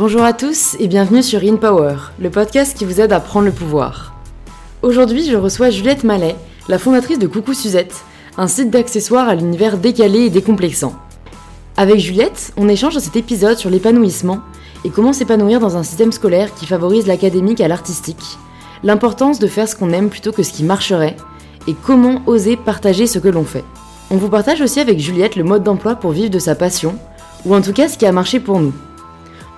Bonjour à tous et bienvenue sur In Power, le podcast qui vous aide à prendre le pouvoir. Aujourd'hui, je reçois Juliette Mallet, la fondatrice de Coucou Suzette, un site d'accessoires à l'univers décalé et décomplexant. Avec Juliette, on échange dans cet épisode sur l'épanouissement et comment s'épanouir dans un système scolaire qui favorise l'académique à l'artistique, l'importance de faire ce qu'on aime plutôt que ce qui marcherait, et comment oser partager ce que l'on fait. On vous partage aussi avec Juliette le mode d'emploi pour vivre de sa passion, ou en tout cas ce qui a marché pour nous.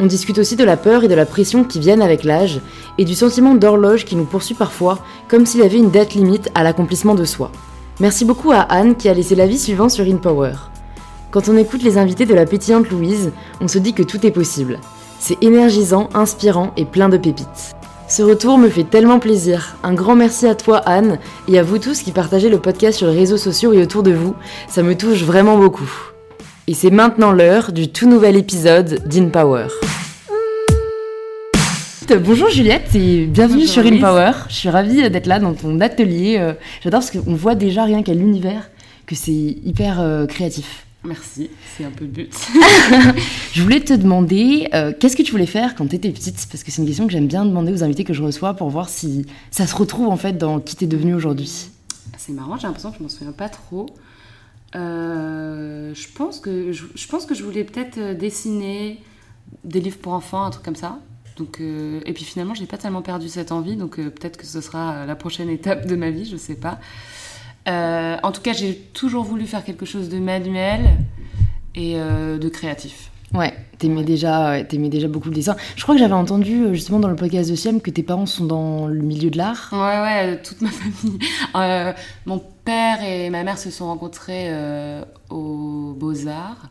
On discute aussi de la peur et de la pression qui viennent avec l'âge, et du sentiment d'horloge qui nous poursuit parfois, comme s'il avait une date limite à l'accomplissement de soi. Merci beaucoup à Anne qui a laissé l'avis suivant sur InPower. Quand on écoute les invités de la pétillante Louise, on se dit que tout est possible. C'est énergisant, inspirant et plein de pépites. Ce retour me fait tellement plaisir. Un grand merci à toi Anne et à vous tous qui partagez le podcast sur les réseaux sociaux et autour de vous. Ça me touche vraiment beaucoup. Et c'est maintenant l'heure du tout nouvel épisode d'InPower. Bonjour Juliette et bienvenue Bonjour sur Alice. InPower. Je suis ravie d'être là dans ton atelier. Euh, J'adore parce qu'on voit déjà rien qu'à l'univers que c'est hyper euh, créatif. Merci, c'est un peu le but. Je voulais te demander, euh, qu'est-ce que tu voulais faire quand tu étais petite? Parce que c'est une question que j'aime bien demander aux invités que je reçois pour voir si ça se retrouve en fait dans qui t'es devenu aujourd'hui. c'est marrant, j'ai l'impression que je m'en souviens pas trop. Euh, je, pense que, je, pense que je voulais peut-être euh, dessiner des livres pour enfants, un truc comme ça. Donc, euh, et puis finalement, j'ai pas tellement perdu cette envie, donc peut-être que ce sera la prochaine étape de ma vie, je sais pas. En tout cas, j'ai toujours voulu faire quelque chose de manuel et de créatif. Ouais, t'aimais déjà, ouais, t'aimais déjà beaucoup le dessin. Je crois que j'avais entendu euh, justement dans le podcast de Siam que tes parents sont dans le milieu de l'art. Ouais, ouais, euh, toute ma famille. Euh, mon père et ma mère se sont rencontrés euh, aux Beaux-Arts.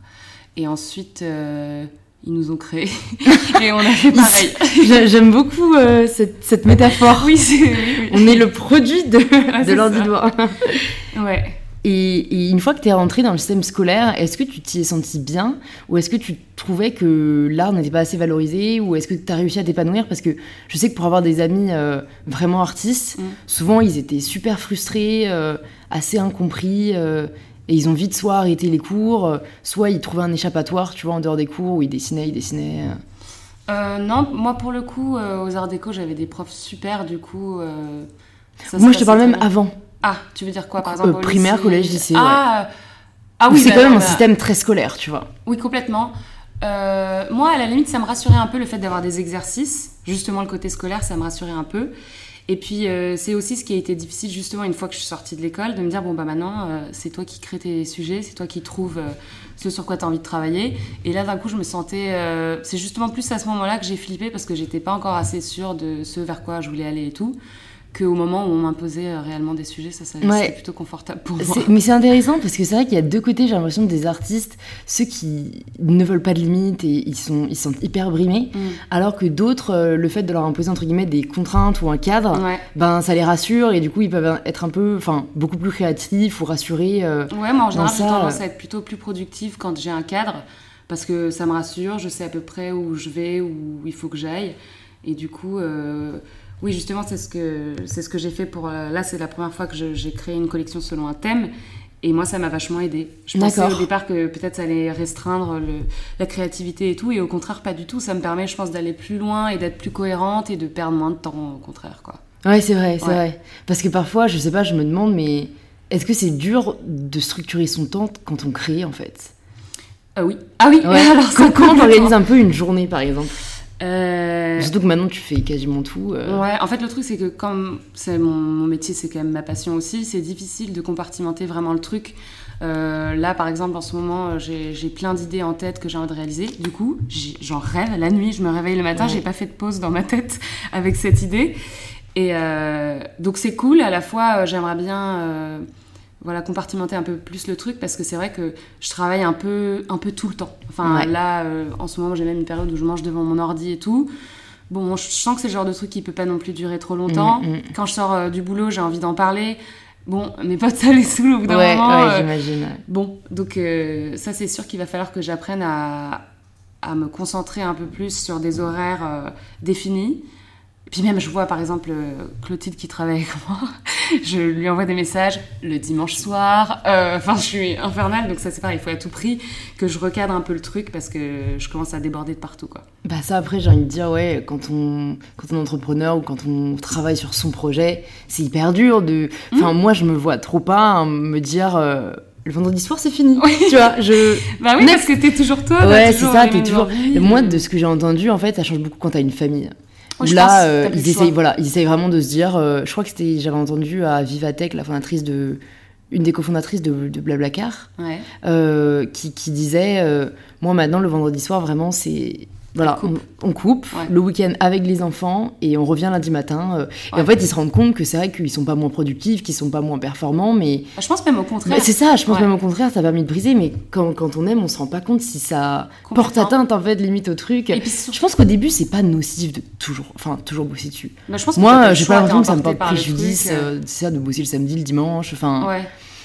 Et ensuite, euh, ils nous ont créés. et on a fait pareil. J'ai- J'aime beaucoup cette, cette métaphore. oui, oui, On est le produit de, de c'est l'or ça. du doigt. oui. Ouais. Et, et une fois que tu es rentrée dans le système scolaire, est-ce que tu t'y es senti bien Ou est-ce que tu trouvais que l'art n'était pas assez valorisé Ou est-ce que tu as réussi à t'épanouir? Parce que je sais que pour avoir des amis euh, vraiment artistes, Mm. souvent ils étaient super frustrés, euh, assez incompris. euh, et ils ont vite soit arrêté les cours, soit ils trouvaient un échappatoire, tu vois, en dehors des cours où ils dessinaient, ils dessinaient. non, moi pour le coup, aux Arts Déco, j'avais des profs super, du coup. ça Moi je te parle même bien. avant. Ah, tu veux dire quoi par Euh, exemple primaire, lycée collège, lycée, Ah, ah Où oui, c'est bah, quand même un bah, système très scolaire, tu vois. Oui, complètement. Euh, moi, à la limite, ça me rassurait un peu le fait d'avoir des exercices. Justement, le côté scolaire, ça me rassurait un peu. Et puis, euh, c'est aussi ce qui a été difficile, justement, une fois que je suis sortie de l'école, de me dire, bon, bah maintenant, euh, c'est toi qui crée tes sujets, c'est toi qui trouves ce sur quoi tu as envie de travailler. Et là, d'un coup, je me sentais... c'est justement plus à ce moment-là que j'ai flippé, parce que j'étais pas encore assez sûre de ce vers quoi je voulais aller et tout, qu'au moment où on m'imposait euh, réellement des sujets, ça, ça Ouais. c'était plutôt confortable pour moi. Mais c'est intéressant parce que c'est vrai qu'il y a deux côtés, j'ai l'impression, des artistes, ceux qui ne veulent pas de limites et ils sont, ils sont hyper brimés, Mm. alors que d'autres, euh, le fait de leur imposer entre guillemets des contraintes ou un cadre, Ouais. ben ça les rassure et du coup ils peuvent être un peu, enfin beaucoup plus créatifs ou rassurés. euh. Ouais, moi en général, j'ai tendance à être plutôt plus productive quand j'ai un cadre parce que ça me rassure, je sais à peu près où je vais, où il faut que j'aille. Et du coup, euh, oui, justement, c'est ce que, c'est ce que j'ai fait pour. euh, là, c'est la première fois que j'ai créé une collection selon un thème. Et moi, ça m'a vachement aidé. Je pensais au départ que peut-être ça allait restreindre le- la créativité et tout. Et au contraire, pas du tout. Ça me permet, je pense, d'aller plus loin et d'être plus cohérente et de perdre moins de temps, au contraire, quoi. Ouais, c'est vrai, c'est Ouais. vrai. Parce que parfois, je sais pas, je me demande, mais est-ce que c'est dur de structurer son temps quand on crée en fait? Ah oui. Ah oui, Ouais. alors Comment complètement. t'organises un peu une journée par exemple Euh, Surtout que maintenant tu fais quasiment tout. euh. Ouais, en fait, le truc, c'est que comme c'est mon, mon métier, c'est quand même ma passion aussi, c'est difficile de compartimenter vraiment le truc. Euh, là, par exemple, en ce moment, euh, j'ai plein d'idées en tête que j'ai envie de réaliser. Du coup, j'en rêve la nuit, je me réveille le matin, Ouais. j'ai pas fait de pause dans ma tête avec cette idée. Et donc, c'est cool. À la fois, j'aimerais bien voilà, compartimenter un peu plus le truc parce que c'est vrai que je travaille un peu, un peu tout le temps. Enfin, Ouais. là, euh, en ce moment, j'ai même une période où je mange devant mon ordi et tout. Bon, je sens que c'est le genre de truc qui peut pas non plus durer trop longtemps. Mm, mm. Quand je sors euh, du boulot, j'ai envie d'en parler. Bon, mes potes, ça les saoule au bout d'un Ouais, moment. ouais, euh, j'imagine. Bon, donc ça c'est sûr qu'il va falloir que j'apprenne à, à me concentrer un peu plus sur des horaires définis. Puis même, je vois par exemple euh, Clotilde qui travaille avec moi, je lui envoie des messages le dimanche soir. Euh, Enfin, je suis infernale, donc ça c'est pareil, il faut à tout prix que je recadre un peu le truc parce que je commence à déborder de partout, quoi. Bah ça après j'ai envie de dire ouais quand on quand on est entrepreneur ou quand on travaille sur son projet c'est hyper dur de enfin moi je me vois trop pas hein, me dire euh, le vendredi soir c'est fini Oui. tu vois je Bah oui, Next. parce que t'es toujours toi. ouais c'est ça t'es toujours moi de ce que j'ai entendu en fait ça change beaucoup quand t'as une famille Là euh, ils essayent voilà ils essayent vraiment de se dire euh, je crois que c'était j'avais entendu à Vivatech la fondatrice de une des cofondatrices de, de Blablacar Ouais. euh, qui, qui disait moi maintenant le vendredi soir vraiment c'est voilà On coupe. on, on coupe Ouais. le week-end avec les enfants et on revient lundi matin euh, et en fait ils se rendent compte que c'est vrai qu'ils sont pas moins productifs qu'ils sont pas moins performants mais Bah, je pense même au contraire. mais c'est ça je pense Ouais. même au contraire ça a permis de briser mais quand, quand on aime on se rend pas compte si ça porte atteinte en fait limite au truc Et puis surtout- je pense qu'au début c'est pas nocif de toujours enfin toujours bosser dessus Bah, je pense moi j'ai pas l'impression que ça me porte préjudice euh. euh, c'est ça de bosser le samedi le dimanche enfin.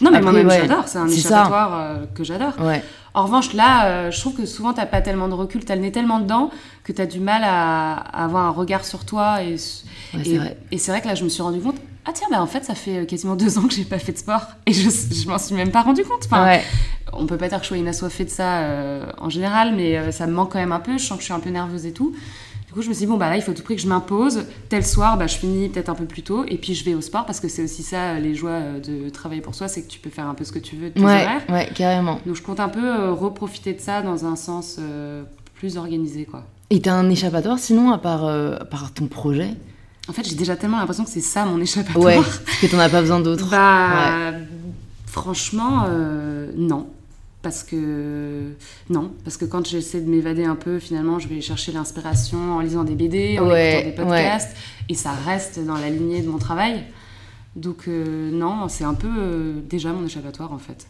Non, mais moi-même, ouais. j'adore. C'est un échappatoire euh, que j'adore. ouais En revanche, là, euh, je trouve que souvent, t'as pas tellement de recul, t'as le nez tellement dedans que t'as du mal à, à avoir un regard sur toi. Et, Ouais, c'est et, vrai. et c'est vrai que là, je me suis rendu compte, ah tiens, bah en fait, ça fait euh, quasiment deux ans que j'ai pas fait de sport. Et je, je m'en suis même pas rendu compte. Enfin, on peut pas dire que je sois une assoiffée de ça euh, en général, mais ça me manque quand même un peu. Je sens que je suis un peu nerveuse et tout. Coup, je me suis dit, bon, bah là, il faut à tout prix que je m'impose. Tel soir, bah, je finis peut-être un peu plus tôt. Et puis, je vais au sport parce que c'est aussi ça, euh, les joies euh, de travailler pour soi, c'est que tu peux faire un peu ce que tu veux de tes ouais horaires. ouais carrément Donc, je compte un peu euh, reprofiter de ça dans un sens euh, plus organisé, quoi. Et t'as un échappatoire sinon à part, euh, à part ton projet? En fait, j'ai déjà tellement l'impression que c'est ça mon échappatoire. Ouais, parce que t'en as pas besoin d'autres. Bah, franchement, non. Parce que non, parce que quand j'essaie de m'évader un peu, finalement, je vais chercher l'inspiration en lisant des BD, en Ouais, écoutant des podcasts, et ça reste dans la lignée de mon travail. Donc euh, non, c'est un peu euh, déjà mon échappatoire en fait.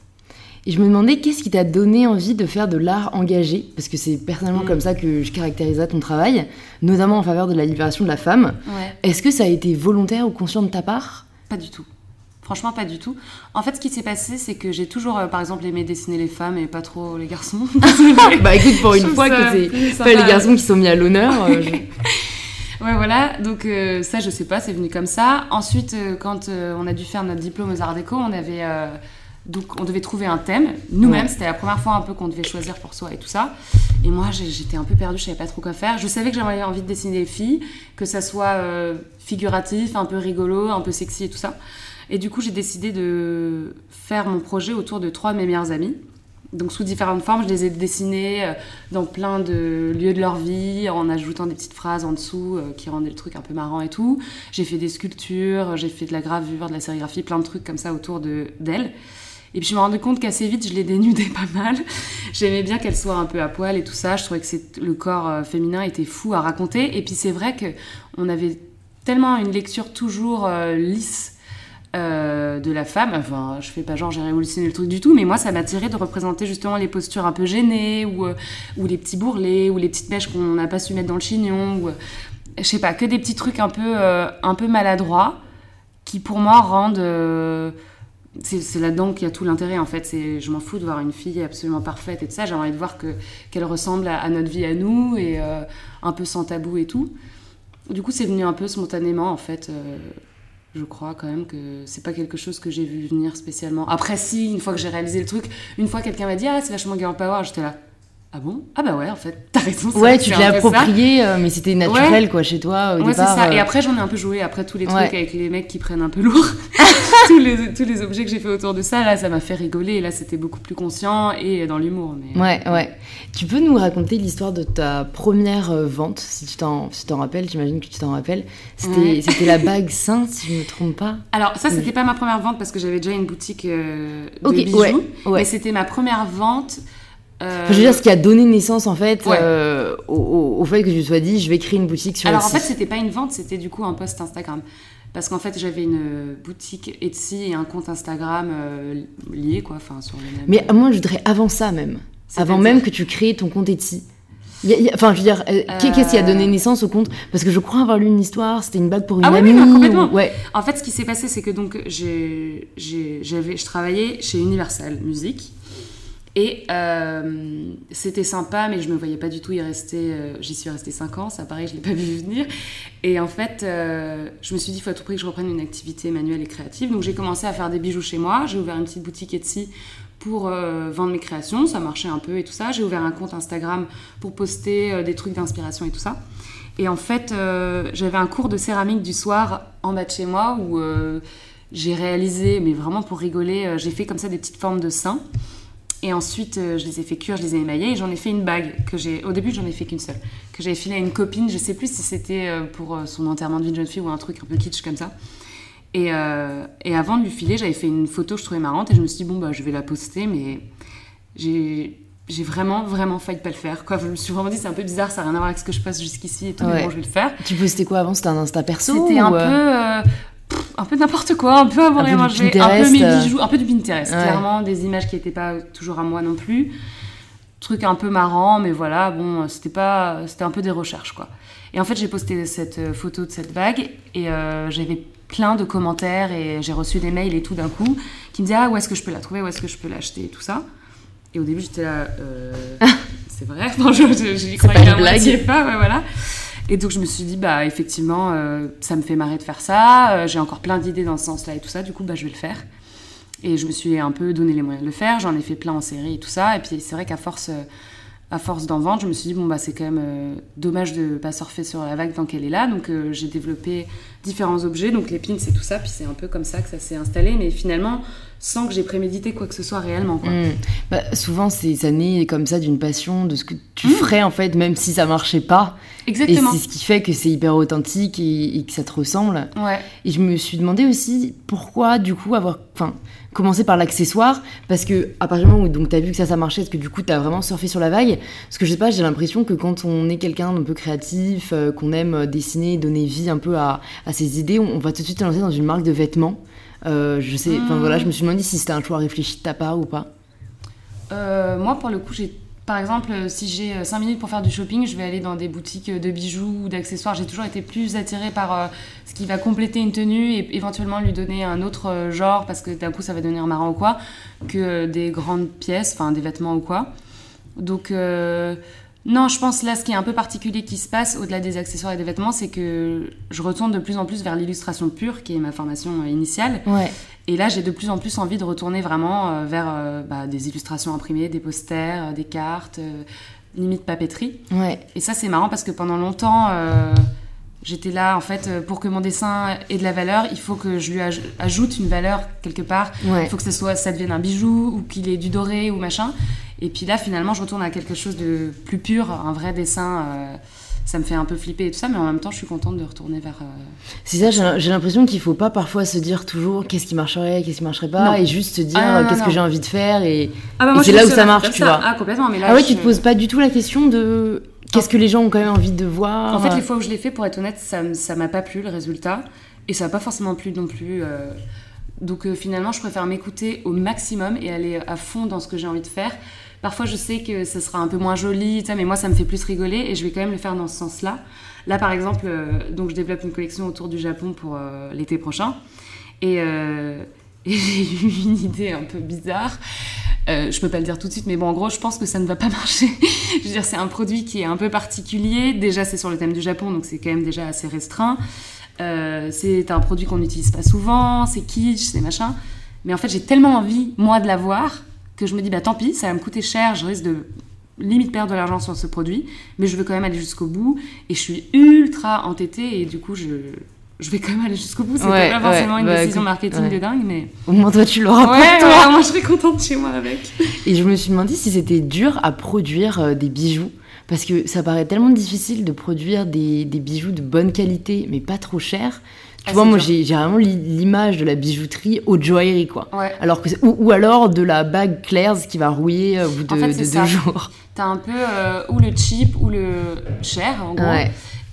Et je me demandais qu'est-ce qui t'a donné envie de faire de l'art engagé? Parce que c'est personnellement Mm. comme ça que je caractérisais ton travail, notamment en faveur de la libération de la femme. Ouais. Est-ce que ça a été volontaire ou conscient de ta part? Pas du tout. Franchement, pas du tout. En fait, ce qui s'est passé, c'est que j'ai toujours, euh, par exemple, aimé dessiner les femmes et pas trop les garçons. Bah écoute, pour une fois ça que c'est pas les garçons qui sont mis à l'honneur. euh, je- Ouais, voilà. Donc euh, ça, je sais pas, c'est venu comme ça. Ensuite, quand on a dû faire notre diplôme aux Arts Déco, on avait donc on devait trouver un thème. Nous-mêmes, Ouais. c'était la première fois un peu qu'on devait choisir pour soi et tout ça. Et moi, j'étais un peu perdue, je savais pas trop quoi faire. Je savais que j'avais envie de dessiner des filles, que ça soit euh, figuratif, un peu rigolo, un peu sexy et tout ça. Et du coup, j'ai décidé de faire mon projet autour de trois de mes meilleures amies. Donc sous différentes formes, je les ai dessinés euh, dans plein de lieux de leur vie, en ajoutant des petites phrases en dessous euh, qui rendaient le truc un peu marrant et tout. J'ai fait des sculptures, j'ai fait de la gravure, de la sérigraphie, plein de trucs comme ça autour de d'elles. Et puis je me rendais compte qu'assez vite, je les dénudais pas mal. J'aimais bien qu'elles soient un peu à poil et tout ça. Je trouvais que le corps euh, féminin était fou à raconter. Et puis c'est vrai que on avait tellement une lecture toujours lisse euh, de la femme. Enfin, je fais pas genre j'ai révolutionné le truc du tout, mais moi ça m'attirait de représenter justement les postures un peu gênées ou, euh, ou les petits bourrelets ou les petites mèches qu'on n'a pas su mettre dans le chignon ou euh, je sais pas que des petits trucs un peu un peu maladroits qui pour moi rendent c'est là-dedans qu'il y a tout l'intérêt en fait. Je m'en fous de voir une fille absolument parfaite et tout ça. J'ai envie de voir que qu'elle ressemble à, notre vie à nous et un peu sans tabou et tout. Du coup, c'est venu un peu spontanément en fait. Je crois quand même que c'est pas quelque chose que j'ai vu venir spécialement. Après, si, une fois que j'ai réalisé le truc, une fois quelqu'un m'a dit Ah, c'est vachement girl power, j'étais là. Ah bon? Ah bah ouais, en fait, t'as raison. Ouais, tu te l'as ça. approprié, euh, mais c'était naturel quoi chez toi au Ouais, c'est ça. Et euh, après, j'en ai un peu joué. Après, tous les trucs Ouais. avec les mecs qui prennent un peu lourd. tous, les, tous les objets que j'ai fait autour de ça, là, ça m'a fait rigoler. Et là, c'était beaucoup plus conscient et dans l'humour. Mais... Ouais, ouais. Tu peux nous raconter l'histoire de ta première euh, vente, si tu t'en si rappelles, j'imagine que tu t'en rappelles. C'était la bague Saint, si je ne me trompe pas. Alors, ça, c'était pas ma première vente parce que j'avais déjà une boutique euh, de Ok, bijoux. Mais c'était ma première vente. Euh, Enfin, je veux dire, ce qui a donné naissance en fait Ouais. euh, au, fait que je me sois dit, je vais créer une boutique sur Alors en Etsy. fait, c'était pas une vente, c'était du coup un post Instagram. Parce qu'en fait, j'avais une boutique Etsy et un compte Instagram euh, liés, quoi, enfin sur le même. Mais moi, je voudrais avant ça même. Avant même que tu crées ton compte Etsy. Il y a- il y a- Enfin, je veux dire, euh, qu'est- qu'est-ce qui a donné naissance au compte? Parce que je crois avoir lu une histoire, c'était une bague pour une Ah amie. oui, non, complètement. ou- Ouais. En fait, ce qui s'est passé, c'est que donc j'ai, je travaillais chez Universal Music Et euh, c'était sympa, mais je me voyais pas du tout y rester. euh, J'y suis restée 5 ans, ça pareil, je l'ai pas vu venir. Et en fait, euh, je me suis dit, il faut à tout prix que je reprenne une activité manuelle et créative. Donc j'ai commencé à faire des bijoux chez moi. J'ai ouvert une petite boutique Etsy pour vendre mes créations. Ça marchait un peu et tout ça. J'ai ouvert un compte Instagram pour poster des trucs d'inspiration et tout ça. Et en fait, j'avais un cours de céramique du soir en bas de chez moi où j'ai réalisé, mais vraiment pour rigoler, j'ai fait comme ça des petites formes de seins. Et ensuite, euh, je les ai fait cuire, je les ai émaillées et j'en ai fait une bague que j'ai. Au début, j'en ai fait qu'une seule. Que j'avais filée à une copine. Je sais plus si c'était euh, pour euh, son enterrement de vie de jeune fille ou un truc un peu kitsch comme ça. Et, et avant de lui filer, j'avais fait une photo que je trouvais marrante et je me suis dit, bon, bah, je vais la poster, mais j'ai. J'ai vraiment, vraiment failli pas le faire. Quoi. Je me suis vraiment dit, c'est un peu bizarre, ça n'a rien à voir avec ce que je passe jusqu'ici et tout, mais Ouais. bon, je vais le faire. Tu postais quoi avant? C'était un Insta perso C'était un peu, euh, pff, un peu n'importe quoi, un peu et du manger, un peu mes euh. bijoux, un peu du Pinterest, Ouais. clairement, des images qui n'étaient pas toujours à moi non plus. Truc un peu marrant, mais voilà, bon, c'était pas, c'était un peu des recherches quoi. Et en fait, j'ai posté cette euh, photo de cette bague et euh, j'avais plein de commentaires et j'ai reçu des mails et tout d'un coup qui me disaient ah où est-ce que je peux la trouver, où est-ce que je peux l'acheter et tout ça. Et au début, j'étais là, euh, c'est vrai, non, je, je, j'y C'est croyais pas blague. pas, ouais, voilà. Et donc je me suis dit, bah effectivement, euh, ça me fait marrer de faire ça, euh, j'ai encore plein d'idées dans ce sens-là et tout ça, du coup, bah je vais le faire. Et je me suis un peu donné les moyens de le faire, j'en ai fait plein en série et tout ça, et puis c'est vrai qu'à force, euh, à force d'en vendre, je me suis dit, bon bah c'est quand même dommage de pas surfer sur la vague tant qu'elle est là, donc j'ai développé différents objets, donc les pins et tout ça, puis c'est un peu comme ça que ça s'est installé, mais finalement, sans que j'ai prémédité quoi que ce soit réellement, quoi. hmm. Bah, souvent, c'est ça naît comme ça d'une passion, de ce que tu Mm. ferais en fait, même si ça marchait pas. Et Exactement. c'est ce qui fait que c'est hyper authentique et, et que ça te ressemble. Ouais. Et je me suis demandé aussi pourquoi, du coup, avoir. Enfin, commencer par l'accessoire? Parce que, à partir du moment où donc, t'as vu que ça, ça marchait, est-ce que du coup, t'as vraiment surfé sur la vague Parce que je sais pas, j'ai l'impression que quand on est quelqu'un d'un peu créatif, euh, qu'on aime euh, dessiner, donner vie un peu à, à ses idées, on, va tout de suite se lancer dans une marque de vêtements. Euh, je sais, enfin voilà, je me suis demandé si c'était un choix réfléchi de ta part ou pas. Euh, moi, pour le coup, j'ai. Par exemple, euh, si j'ai 5 minutes pour faire du shopping, je vais aller dans des boutiques de bijoux ou d'accessoires. J'ai toujours été plus attirée par ce qui va compléter une tenue et éventuellement lui donner un autre genre parce que d'un coup ça va devenir marrant ou quoi, que des grandes pièces, enfin des vêtements ou quoi. Donc, non, je pense là, ce qui est un peu particulier qui se passe au-delà des accessoires et des vêtements, c'est que je retourne de plus en plus vers l'illustration pure, qui est ma formation euh, initiale. Ouais. Et là, j'ai de plus en plus envie de retourner vraiment euh, vers euh, bah, des illustrations imprimées, des posters, des cartes, limite papeterie. Ouais. Et ça, c'est marrant parce que pendant longtemps, euh, j'étais là, en fait, euh, pour que mon dessin ait de la valeur, il faut que je lui aj- ajoute une valeur quelque part. Ouais. Il faut que ça, soit, ça devienne un bijou ou qu'il ait du doré ou machin. Et puis là, finalement, je retourne à quelque chose de plus pur, un vrai dessin. euh, ça me fait un peu flipper et tout ça, mais en même temps, je suis contente de retourner vers. euh, C'est ça, j'ai l'impression qu'il faut pas parfois se dire toujours qu'est-ce qui marcherait, qu'est-ce qui marcherait pas, Non. et juste se dire Ah, qu'est-ce que j'ai envie de faire. Et... Ah bah Et c'est là où ça marche, tu ça. vois. Ah, complètement, mais là. ah ouais, je- tu te poses pas du tout la question de qu'est-ce que les gens ont quand même envie de voir. En fait, les fois où je l'ai fait, pour être honnête, ça ça m'a pas plu le résultat. Et ça m'a pas forcément plu non plus. euh. Donc euh, finalement, je préfère m'écouter au maximum et aller à fond dans ce que j'ai envie de faire. Parfois, je sais que ça sera un peu moins joli, mais moi, ça me fait plus rigoler et je vais quand même le faire dans ce sens-là. Là, par exemple, euh, donc je développe une collection autour du Japon pour euh, l'été prochain. Et, euh, et j'ai eu une idée un peu bizarre. Euh, je peux pas le dire tout de suite, mais bon, en gros, je pense que ça ne va pas marcher. je veux dire, c'est un produit qui est un peu particulier. Déjà, c'est sur le thème du Japon, donc c'est quand même déjà assez restreint. Euh, c'est un produit qu'on n'utilise pas souvent, c'est kitsch, c'est machin. Mais en fait, j'ai tellement envie, moi, de l'avoir, que je me dis, bah tant pis, ça va me coûter cher, je risque de limite perdre de l'argent sur ce produit, mais je veux quand même aller jusqu'au bout. Et je suis ultra entêtée, et du coup, je, je vais quand même aller jusqu'au bout. C'était Ouais, pas forcément ouais, une bah, décision marketing ouais. de dingue, mais. Au moins, toi, tu l'auras pour toi. moi, je serais contente chez moi avec. Et je me suis demandé si c'était dur à produire euh, des bijoux. Parce que ça paraît tellement difficile de produire des, des bijoux de bonne qualité, mais pas trop cher. Tu Ah, vois, c'est moi, j'ai vraiment l'i- l'image de la bijouterie haute joaillerie, quoi. Ouais. Alors que, c'est- ou, ou alors de la bague Claire's qui va rouiller euh, au bout de, En fait, de c'est deux jours. T'as un peu euh, ou le cheap ou le cher, en gros.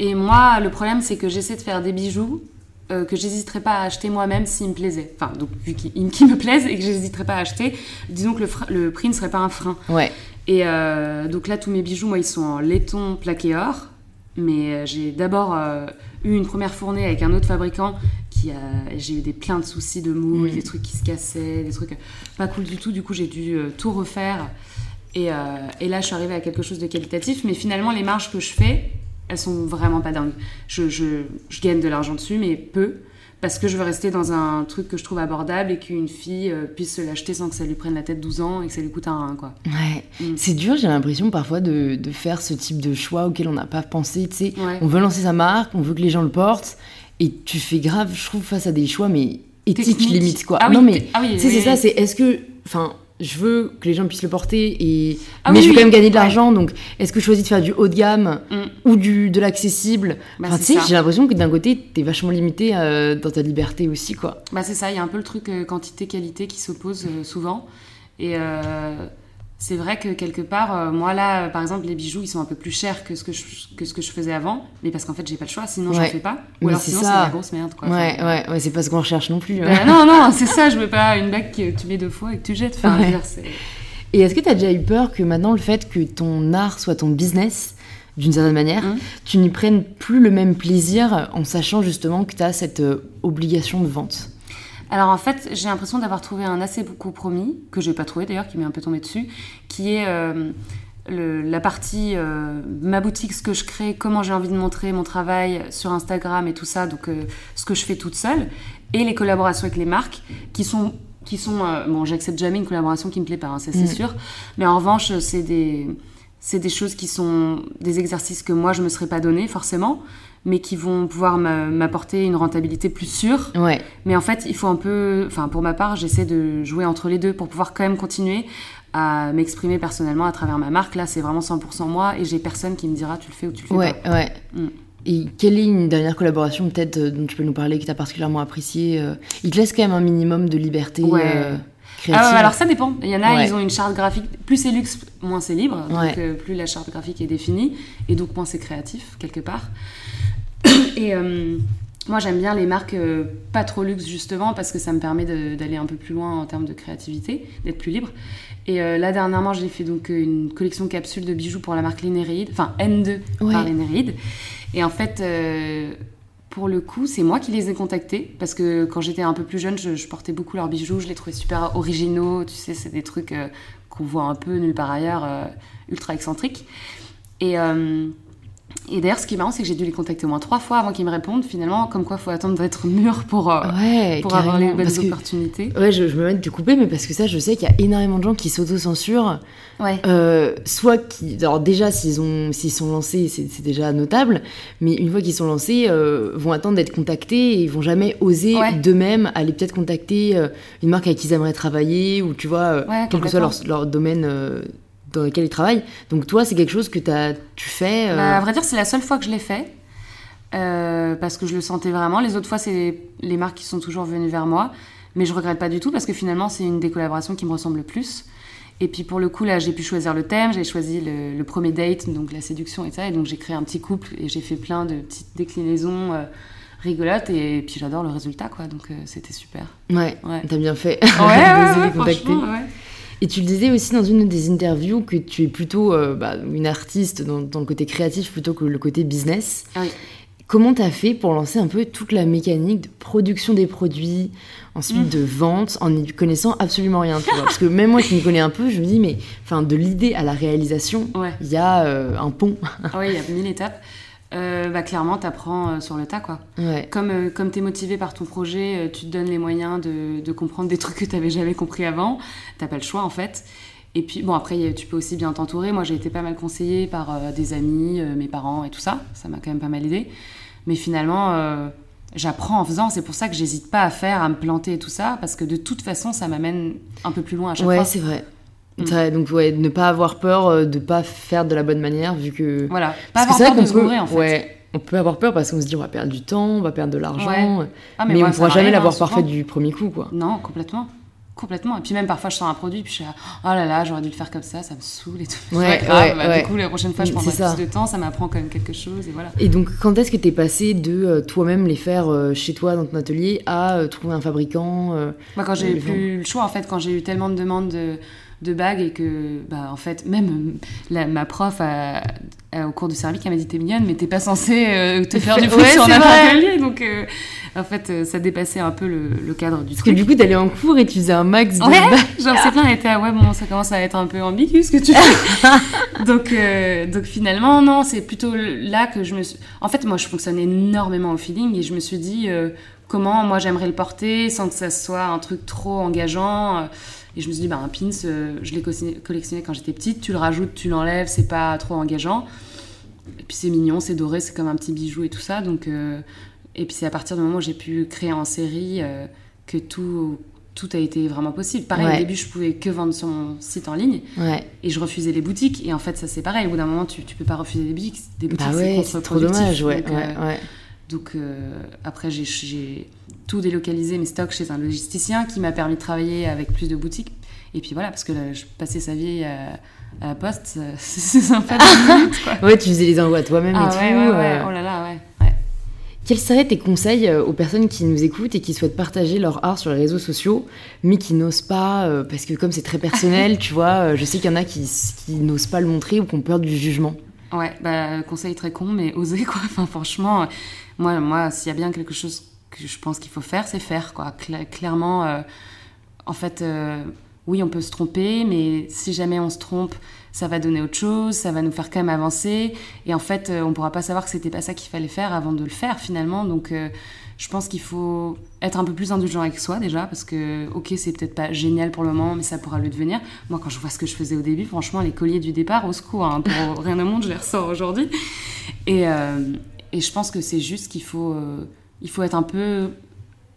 Et moi, le problème, c'est que j'essaie de faire des bijoux euh, que j'hésiterais pas à acheter moi-même s'ils me plaisaient. Enfin, donc, vu qu'ils me plaisent et que j'hésiterais pas à acheter, disons que le, prix ne serait pas un frein. Ouais. Et euh, donc là, tous mes bijoux, moi, ils sont en laiton plaqué or. Mais euh, j'ai d'abord euh, eu une première fournée avec un autre fabricant qui euh, j'ai eu des plein de soucis de moule, Mm. des trucs qui se cassaient, des trucs pas cool du tout. Du coup, j'ai dû tout refaire. Et, et là, je suis arrivée à quelque chose de qualitatif. Mais finalement, les marges que je fais, elles sont vraiment pas dingues. Je, je, je gagne de l'argent dessus, mais peu. Parce que je veux rester dans un truc que je trouve abordable et qu'une fille euh, puisse se l'acheter sans que ça lui prenne la tête 12 ans et que ça lui coûte un rein, quoi. Ouais, Mm. c'est dur, j'ai l'impression parfois de, de faire ce type de choix auquel on n'a pas pensé. Tu sais, Ouais. on veut lancer sa marque, on veut que les gens le portent, et tu fais grave, je trouve, face à des choix, mais éthiques Technique. limite, quoi. Ah oui, non, mais ah oui, c'est ça, c'est est-ce que. Enfin, je veux que les gens puissent le porter, et... Ah mais oui, je veux quand même gagner de ouais. l'argent, donc est-ce que je choisis de faire du haut de gamme Mm. ou du, de l'accessible? Bah, Enfin, tu sais, j'ai l'impression que d'un côté, t'es vachement limité euh, dans ta liberté aussi, quoi. Bah c'est ça, il y a un peu le truc euh, quantité-qualité qui s'oppose euh, souvent. Et euh, c'est vrai que quelque part, euh, moi là, euh, par exemple, les bijoux, ils sont un peu plus chers que ce que je, que ce que je faisais avant. Mais parce qu'en fait, j'ai pas le choix, sinon j'en Ouais. fais pas. Ou Mais alors sinon, c'est la grosse merde. Quoi. Ouais, Enfin, ouais, ouais, c'est pas ce qu'on recherche non plus. hein. bah, non, non, c'est ça, je veux pas une bague que tu mets deux fois et que tu jettes. Enfin, Ouais. je Et est-ce que tu as déjà eu peur que maintenant le fait que ton art soit ton business, d'une certaine manière, Mhm. tu n'y prennes plus le même plaisir en sachant justement que tu as cette euh, obligation de vente? Alors en fait, j'ai l'impression d'avoir trouvé un assez beau compromis, que j'ai pas trouvé d'ailleurs, qui m'est un peu tombé dessus, qui est euh, le- la partie euh, ma boutique, ce que je crée, comment j'ai envie de montrer mon travail sur Instagram et tout ça, donc euh, ce que je fais toute seule, et les collaborations avec les marques, qui sont qui sont bon, j'accepte jamais une collaboration qui me plaît pas, hein, ça c'est Mm. sûr, mais en revanche, c'est des c'est des choses qui sont des exercices que moi je me serais pas donné forcément, mais qui vont pouvoir m'a- m'apporter une rentabilité plus sûre. Ouais, Mais en fait, il faut un peu. Enfin, pour ma part, j'essaie de jouer entre les deux pour pouvoir quand même continuer à m'exprimer personnellement à travers ma marque. Là, c'est vraiment 100% moi et j'ai personne qui me dira tu le fais ou tu le fais ouais, pas. ouais. Mm. Et quelle est une dernière collaboration peut-être euh, dont tu peux nous parler que tu as particulièrement appréciée euh, Il te laisse quand même un minimum de liberté Ouais. euh, Ah, créative. ouais, alors ça dépend. Il y en a, Ouais. ils ont une charte graphique. Plus c'est luxe, moins c'est libre. Ouais. Donc, euh, plus la charte graphique est définie. Et donc, moins c'est créatif, quelque part. Et euh, moi, j'aime bien les marques euh, pas trop luxe, justement, parce que ça me permet d'aller un peu plus loin en termes de créativité, d'être plus libre. Et euh, là, dernièrement, j'ai fait donc une collection capsule de bijoux pour la marque. Enfin, N2 Ouais. par Lénéréide. Et en fait. pour le coup, c'est moi qui les ai contactés parce que quand j'étais un peu plus jeune, je, je portais beaucoup leurs bijoux, je les trouvais super originaux. Tu sais, c'est des trucs euh, qu'on voit un peu nulle part ailleurs, euh, ultra excentriques. Et, euh, et d'ailleurs, ce qui est marrant, c'est que j'ai dû les contacter au moins trois fois avant qu'ils me répondent. Finalement, comme quoi, il faut attendre d'être mûr pour, euh, Ouais, pour avoir les bonnes que- opportunités. Ouais, je, je me mets de te couper, mais parce que ça, je sais qu'il y a énormément de gens qui s'auto-censurent. Ouais. Euh, soit qui. Alors, déjà, s'ils ont, s'ils sont lancés, c'est déjà notable. Mais une fois qu'ils sont lancés, euh, vont attendre d'être contactés et vont jamais oser Ouais. d'eux-mêmes aller peut-être contacter euh, une marque avec qui ils aimeraient travailler ou tu vois, quel que soit leur, domaine dans lequel ils travaillent. Donc, toi, c'est quelque chose que as, tu fais. euh, Bah, à vrai dire, c'est la seule fois que je l'ai fait. euh, parce que je le sentais vraiment. Les autres fois, c'est les marques qui sont toujours venues vers moi. Mais je regrette pas du tout parce que finalement, c'est une des collaborations qui me ressemble le plus. Et puis pour le coup, là, j'ai pu choisir le thème. J'ai choisi le, le premier date, donc la séduction et ça. Et donc j'ai créé un petit couple et j'ai fait plein de petites déclinaisons euh, rigolotes. Et puis j'adore le résultat, quoi. Donc euh, c'était super. Ouais, Ouais. t'as bien fait Ouais, ouais, ouais, franchement, ouais. Et tu le disais aussi dans une des interviews que tu es plutôt euh, bah, une artiste dans, dans le côté créatif plutôt que le côté business. Ah oui. Comment t'as fait pour lancer un peu toute la mécanique de production des produits, ensuite Mm. de vente, en n'y connaissant absolument rien tu vois? Parce que même moi qui m'y connais un peu, je me dis, mais enfin, de l'idée à la réalisation, Ouais. il y a euh, un pont. Ah ouais, il y a mille étapes. Euh, bah, clairement, t'apprends euh, sur le tas, quoi. Ouais. Comme, euh, comme tu es motivé par ton projet, tu te donnes les moyens de, de comprendre des trucs que tu n'avais jamais compris avant. T'as pas le choix en fait. Et puis, bon, après, tu peux aussi bien t'entourer. Moi, j'ai été pas mal conseillée par euh, des amis, mes parents et tout ça. Ça m'a quand même pas mal aidé. Mais finalement, j'apprends en faisant. C'est pour ça que j'hésite pas à faire, à me planter et tout ça. Parce que de toute façon, ça m'amène un peu plus loin à chaque Ouais, fois. c'est vrai. Mm. Donc, ouais, ne pas avoir peur euh, de pas faire de la bonne manière, vu que. Voilà. Pas Parce que avoir c'est peur de se gourer en fait. Ouais, on peut avoir peur parce qu'on se dit on va perdre du temps, on va perdre de l'argent, Ah, mais, moi, on ça pourra jamais l'avoir hein, souvent. parfait du premier coup, quoi. Non, complètement. Complètement. Et puis même parfois, je sors un produit, puis je suis là, oh là là, j'aurais dû le faire comme ça, ça me saoule et tout. Ouais, grave. ouais, bah, ouais. Du coup, la prochaine fois, je Mm, prendrai plus de temps, ça m'apprend quand même quelque chose, et voilà. Et donc, quand est-ce que t'es passé de euh, toi-même les faire euh, chez toi dans ton atelier à euh, trouver un fabricant euh, Moi, quand j'ai Euh, eu le choix, en fait, quand j'ai eu tellement de demandes de, de bague et que, bah, en fait, même la- ma prof a- a- au cours du service, elle m'a dit T'es mignonne, mais t'es pas censée euh, te faire du fric Ouais, sur vrai. atelier. Donc, euh, en fait, euh, ça dépassait un peu le, le cadre du Parce que truc. du coup, t'allais en cours et tu faisais un max de Ouais, bagues. genre c'est plein, elle était ah ouais bon ça commence à être un peu ambigu ce que tu fais. donc euh, donc finalement non c'est plutôt là que je me suis. En fait moi je fonctionne énormément au feeling et je me suis dit euh, comment moi j'aimerais le porter sans que ça soit un truc trop engageant. Et je me suis dit bah un pins euh, je l'ai co- collectionné quand j'étais petite, tu le rajoutes, tu l'enlèves, c'est pas trop engageant. Et puis c'est mignon, c'est doré, c'est comme un petit bijou et tout ça donc. euh, Et puis c'est à partir du moment où j'ai pu créer en série euh, que tout, tout a été vraiment possible. Pareil, Ouais. au début, je pouvais que vendre sur mon site en ligne Ouais. et je refusais les boutiques. Et en fait, ça c'est pareil. Au bout d'un moment, tu, tu peux pas refuser des boutiques. Des boutiques, Bah ouais, c'est trop dommage, ouais. Donc, après, j'ai tout délocalisé mes stocks chez un logisticien qui m'a permis de travailler avec plus de boutiques. Et puis voilà, parce que là, je passais sa vie à, à la poste, ça- c'est sympa. de minutes, quoi. Ouais, tu faisais les envois toi-même Ah et ouais, tout. ouais, ouais. euh. Oh là là, ouais. ouais. Quels seraient tes conseils euh, aux personnes qui nous écoutent et qui souhaitent partager leur art sur les réseaux sociaux, mais qui n'osent pas, euh, parce que comme c'est très personnel, tu vois, euh, je sais qu'il y en a qui, qui n'osent pas le montrer ou qui ont peur du jugement. Ouais, bah, conseil très con, mais oser, quoi. Enfin, franchement, euh, moi, moi s'il y a bien quelque chose je pense qu'il faut faire, c'est faire, quoi. Cla- clairement, euh, en fait, euh, oui, on peut se tromper, mais si jamais on se trompe, ça va donner autre chose, ça va nous faire quand même avancer. Et en fait, euh, on pourra pas savoir que c'était pas ça qu'il fallait faire avant de le faire, finalement. Donc, je pense qu'il faut être un peu plus indulgent avec soi, déjà, parce que, ok, c'est peut-être pas génial pour le moment, mais ça pourra le devenir. Moi, quand je vois ce que je faisais au début, franchement, les colliers du départ, au secours, hein, pour rien au monde, je les ressors aujourd'hui. Et, je pense que c'est juste qu'il faut, il faut être un peu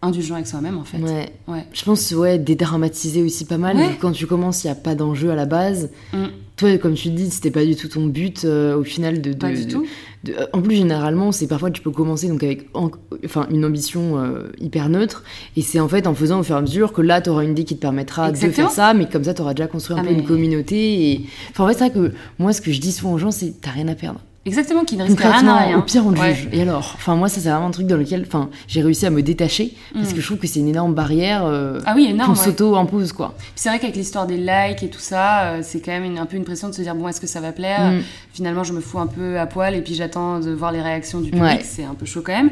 indulgent avec soi-même, en fait. Ouais. Ouais. Je pense, ouais, dédramatiser aussi pas mal. Ouais. que Quand tu commences, il n'y a pas d'enjeu à la base. Mm. Toi, comme tu le dis, c'était pas du tout ton but euh, au final de. de- Pas du de- tout. de- euh, en plus, généralement, c'est parfois tu peux commencer donc avec en- enfin, une ambition euh, hyper neutre. Et c'est en fait en faisant au fur et à mesure que là, tu auras une idée qui te permettra Exactement. de faire ça. Mais comme ça, tu auras déjà construit un Ah, peu une communauté. Et... Enfin, en fait, c'est vrai que moi, ce que je dis souvent aux gens, c'est t'as rien à perdre. Exactement, qui ne risque rien à rien. au pire, on Ouais. juge. Et alors Enfin, moi, ça, c'est vraiment un truc dans lequel enfin, j'ai réussi à me détacher. Parce Mm. que je trouve que c'est une énorme barrière euh, Ah oui, énorme. qu'on ouais. s'auto-impose, quoi. Puis C'est vrai qu'avec l'histoire des likes et tout ça, euh, c'est quand même une- un peu une pression de se dire bon, est-ce que ça va plaire Mm. Finalement, je me fous un peu à poil et puis j'attends de voir les réactions du public. Ouais. C'est un peu chaud quand même.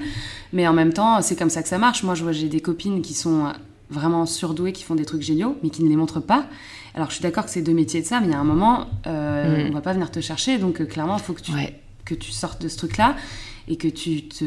Mais en même temps, c'est comme ça que ça marche. Moi, je vois, j'ai des copines qui sont vraiment surdouées, qui font des trucs géniaux, mais qui ne les montrent pas. Alors, je suis d'accord que c'est deux métiers de ça, mais il y a un moment, euh, Mm. on va pas venir te chercher. Donc, euh, clairement, il faut que tu, Ouais. Que tu sortes de ce truc-là et que tu te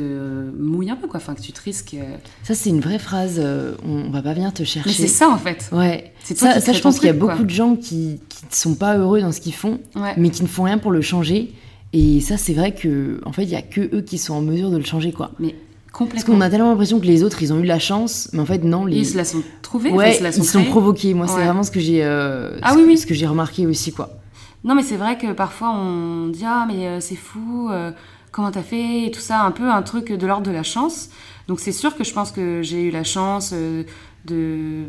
mouilles un peu, quoi. Enfin, que tu te risques. euh. Ça, c'est une vraie phrase. euh, on va pas venir te chercher. Mais c'est ça, en fait. Ouais. C'est Ça, ça, je pense qu'il y a beaucoup de gens qui ne sont pas heureux dans ce qu'ils font, Ouais. mais qui ne font rien pour le changer. Et ça, c'est vrai que, en fait, il y a que eux qui sont en mesure de le changer, quoi. Mais Parce complètement. qu'on a tellement l'impression que les autres, ils ont eu la chance, mais en fait, non. Les... Ils se la sont trouvés, ouais, ils se la sont ils sont provoqués. Moi, c'est vraiment ce que j'ai, euh, Ah ce, oui, oui. ce que j'ai remarqué aussi, quoi. Non, mais c'est vrai que parfois on dit Ah, mais euh, c'est fou, euh, comment t'as fait Et tout ça, un peu un truc de l'ordre de la chance. Donc c'est sûr que je pense que j'ai eu la chance euh, de.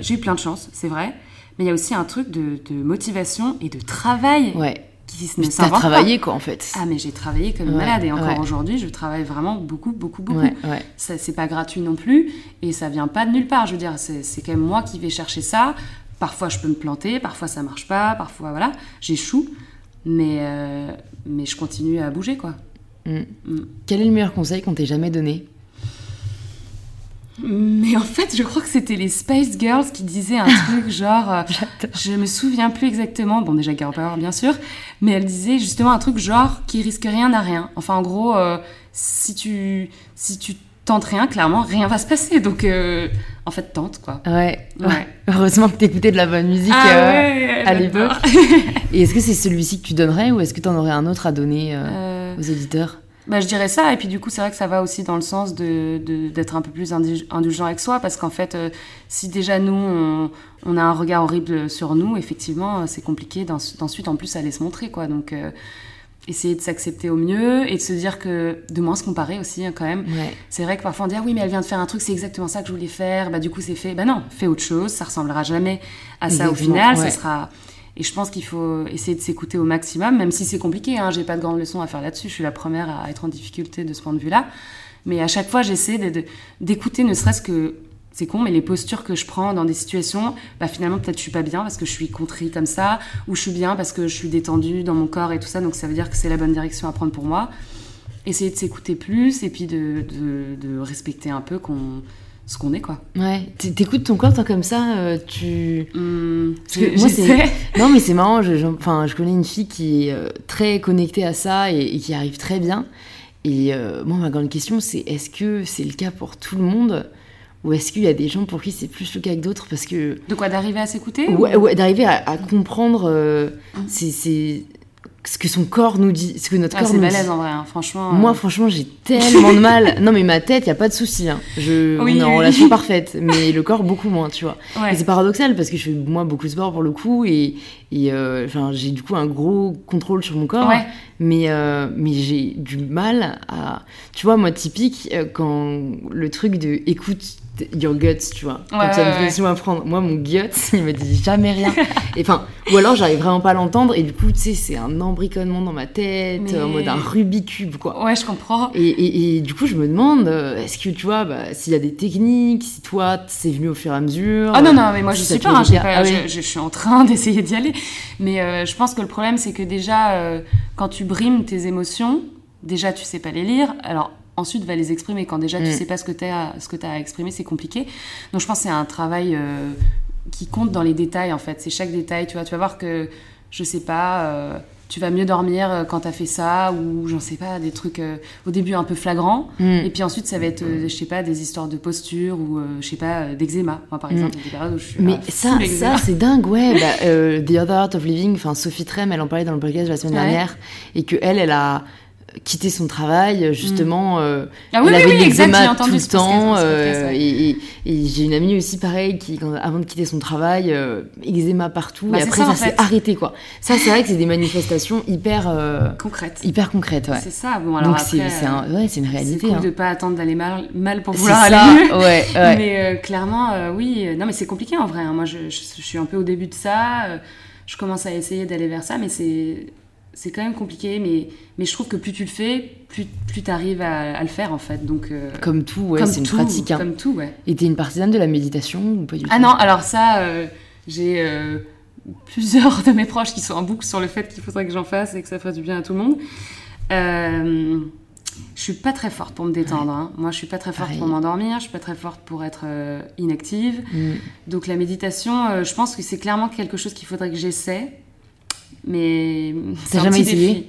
J'ai eu plein de chance, c'est vrai. Mais il y a aussi un truc de, de motivation et de travail Ouais. qui ne t'as travaillé, quoi, en fait. pas. Ah, mais j'ai travaillé comme Ouais, malade et encore ouais. aujourd'hui, je travaille vraiment beaucoup, beaucoup, beaucoup. ouais. Ça, c'est pas gratuit non plus et ça vient pas de nulle part. Je veux dire, c'est quand même moi qui vais chercher ça. Parfois, je peux me planter, parfois ça marche pas, parfois voilà, j'échoue, mais euh, mais je continue à bouger quoi. Mm. Mm. Quel est le meilleur conseil qu'on t'ait jamais donné? Mais en fait, je crois que c'était les Space Girls qui disaient un truc genre, euh, je me souviens plus exactement. Bon, déjà Girl Power bien sûr, mais elle disait justement un truc genre qui risque rien à rien. Enfin, en gros, euh, si tu si tu tentes rien, clairement, rien va se passer. Donc, euh, en fait, tente quoi. Ouais. Ouais. Heureusement que t'écoutais de la bonne musique Ah euh, ouais, à l'époque. Et est-ce que c'est celui-ci que tu donnerais ou est-ce que t'en aurais un autre à donner euh, aux auditeurs? bah, je dirais ça, et puis du coup, c'est vrai que ça va aussi dans le sens de, de- d'être un peu plus indulgent avec soi, parce qu'en fait, si déjà nous, on, on a un regard horrible sur nous, effectivement, c'est compliqué d'en- d'ensuite en plus aller se montrer, quoi. Donc, essayer de s'accepter au mieux et de se dire que de moins se comparer aussi, hein, quand même. Ouais. C'est vrai que parfois on dit ah oui mais elle vient de faire un truc c'est exactement ça que je voulais faire. Bah du coup c'est fait. Bah non fais autre chose. Ça ressemblera jamais à ça au final. Ouais. ça sera et je pense qu'il faut essayer de s'écouter au maximum même si c'est compliqué hein, j'ai pas de grandes leçons à faire là-dessus. Je suis la première à être en difficulté de ce point de vue là mais à chaque fois j'essaie d'écouter ne serait-ce que c'est con, mais les postures que je prends dans des situations, bah finalement peut-être je suis pas bien parce que je suis contrie comme ça, ou je suis bien parce que je suis détendue dans mon corps et tout ça, donc ça veut dire que c'est la bonne direction à prendre pour moi. Essayer de s'écouter plus et puis de, de, de respecter un peu qu'on ce qu'on est quoi. Ouais, t'écoutes ton corps toi comme ça, euh, tu. Hum, Parce que moi, c'est- Non mais c'est marrant, je, je- enfin, je connais une fille qui est euh, très connectée à ça et, et qui arrive très bien. Et euh, moi ma grande question c'est est-ce que c'est le cas pour tout le monde? Ou est-ce qu'il y a des gens pour qui c'est plus le cas que d'autres parce que De quoi d'arriver à s'écouter ouais, ou- ouais, d'arriver à, à comprendre euh, Mm. c'est, ce que son corps nous dit, ce que notre Ah, corps c'est nous balèze dit. en vrai, hein, franchement. Moi, euh, franchement, j'ai tellement de mal. Non, mais ma tête, y a pas de souci. Hein. Je, Oui, on est en oui. relation parfaite, mais le corps beaucoup moins, tu vois. ouais. C'est paradoxal parce que je fais moi beaucoup de sport pour le coup et, et euh, j'ai du coup un gros contrôle sur mon corps. Ouais. Mais euh, mais j'ai du mal à, tu vois, moi typique quand le truc de écoute your guts, tu vois. Quand Ouais, tu as une ouais, ouais. question à prendre, moi mon guts, il me dit jamais rien. Enfin, ou alors j'arrive vraiment pas à l'entendre et du coup tu sais c'est un embriconnement dans ma tête, Mais- en mode un Rubik's cube quoi. Ouais, je comprends. Et, et- et du coup, je me demande, euh, est-ce que tu vois, bah, s'il y a des techniques, si toi, c'est venu au fur et à mesure. Ah non, non, mais moi je te pas, hein, pas- Ah je, je suis en train d'essayer d'y aller. Mais euh, je pense que le problème, c'est que déjà, euh, quand tu brimes tes émotions, déjà tu sais pas les lire. Alors ensuite, va les exprimer. Quand déjà tu Mm. sais pas ce que tu as, ce que as à exprimer, c'est compliqué. Donc je pense que c'est un travail euh, qui compte dans les détails en fait. C'est chaque détail, tu vois. Tu vas voir que, je sais pas. euh, tu vas mieux dormir euh, quand t'as fait ça, ou j'en sais pas, des trucs euh, au début un peu flagrants. Mm. Et puis ensuite, ça va être, je sais pas, des histoires de posture ou, je sais pas, d'eczéma. Moi, par Mm. exemple, il y a des périodes où je suis Mais ça, ça c'est dingue, ouais. Bah, The Other Art of Living, enfin Sophie Trem, elle en parlait dans le podcast la semaine Ouais. dernière, et que elle, elle a quitté son travail justement. euh, Ah oui, elle oui, avait oui, de exact, j'ai l'eczéma entendu tout le temps, podcast, euh, et, et- et j'ai une amie aussi pareil qui, quand- avant de quitter son travail, euh, eczéma partout, Bah, et après ça, s'est arrêté quoi. Ça, c'est vrai que c'est des manifestations hyper, euh, Concrète. hyper concrètes, ouais. C'est ça. Bon, alors Donc c'est euh, un- ouais, une réalité. cool hein. de pas attendre d'aller mal, mal pour vouloir ça, aller mieux. ouais, ouais. Mais euh, clairement, euh, oui. euh, Non, mais c'est compliqué en vrai. hein. Moi, je, je- je suis un peu au début de ça. euh, je commence à essayer d'aller vers ça, mais c'est c'est quand même compliqué. Mais, mais je trouve que plus tu le fais, plus, plus tu arrives à, à le faire en fait. Donc, euh, Comme tout, ouais, c'est une pratique. Hein. Comme tout, ouais. Et t'es une partisane de la méditation ou pas du tout? Ah non, alors ça, euh, j'ai euh, plusieurs de mes proches qui sont en boucle sur le fait qu'il faudrait que j'en fasse et que ça fasse du bien à tout le monde. Je suis pas très forte pour me détendre. hein. Moi, je suis pas très forte Pareil. pour m'endormir. Je suis pas très forte pour être inactive. Mm. Donc la méditation, je pense que c'est clairement quelque chose qu'il faudrait que j'essaie. Mais c'est T'as un jamais petit essayé défi.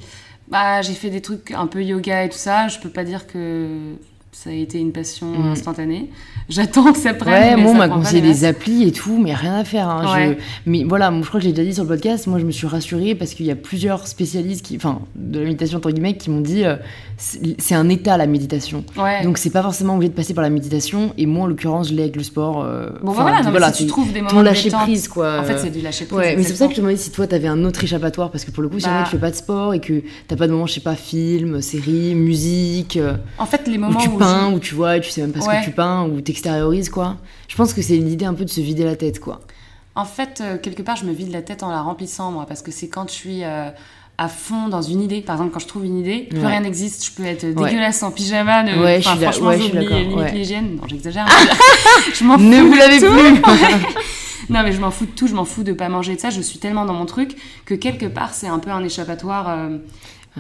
Bah, j'ai fait des trucs un peu yoga et tout ça. Je peux pas dire que ça a été une passion Mm. instantanée. J'attends que ça prenne. Ouais, moi, on m'a conseillé des applis et tout, mais rien à faire. hein. Ouais. Je- Mais voilà, je crois que j'ai déjà dit sur le podcast, moi je me suis rassurée parce qu'il y a plusieurs spécialistes, qui... enfin, de la méditation entre guillemets, qui m'ont dit euh, c'est un état la méditation. Ouais. Donc c'est pas forcément obligé de passer par la méditation, et moi en l'occurrence, je l'ai avec le sport. euh, Bon, enfin, voilà, non, mais si tu trouves des moments ton lâcher prise quoi. En fait, c'est du lâcher prise. Ouais, mais c'est pour ça que je te exactement. demandais si toi t'avais un autre échappatoire parce que pour le coup, si jamais Bah. tu fais pas de sport et que t'as pas de moment, je sais pas, film, série, musique, euh, En fait, les moments où, peins, où tu vois, et tu sais même pas ce que tu peins, ou t'extériorises quoi. Je pense que c'est l'idée un peu de se vider la tête quoi. en fait, euh, quelque part, je me vide la tête en la remplissant, moi, parce que c'est quand je suis euh, à fond dans une idée. Par exemple, quand je trouve une idée, plus Ouais. rien n'existe. Je peux être Ouais. dégueulasse en pyjama. Ne... Ouais, je enfin, suis franchement, je suis j'oublie limite ouais. l'hygiène. Non, j'exagère. je m'en fous. Ne vous de l'avez tout. plus Non, mais je m'en fous de tout. Je m'en fous de pas manger de ça. Je suis tellement dans mon truc que quelque part, c'est un peu un échappatoire euh,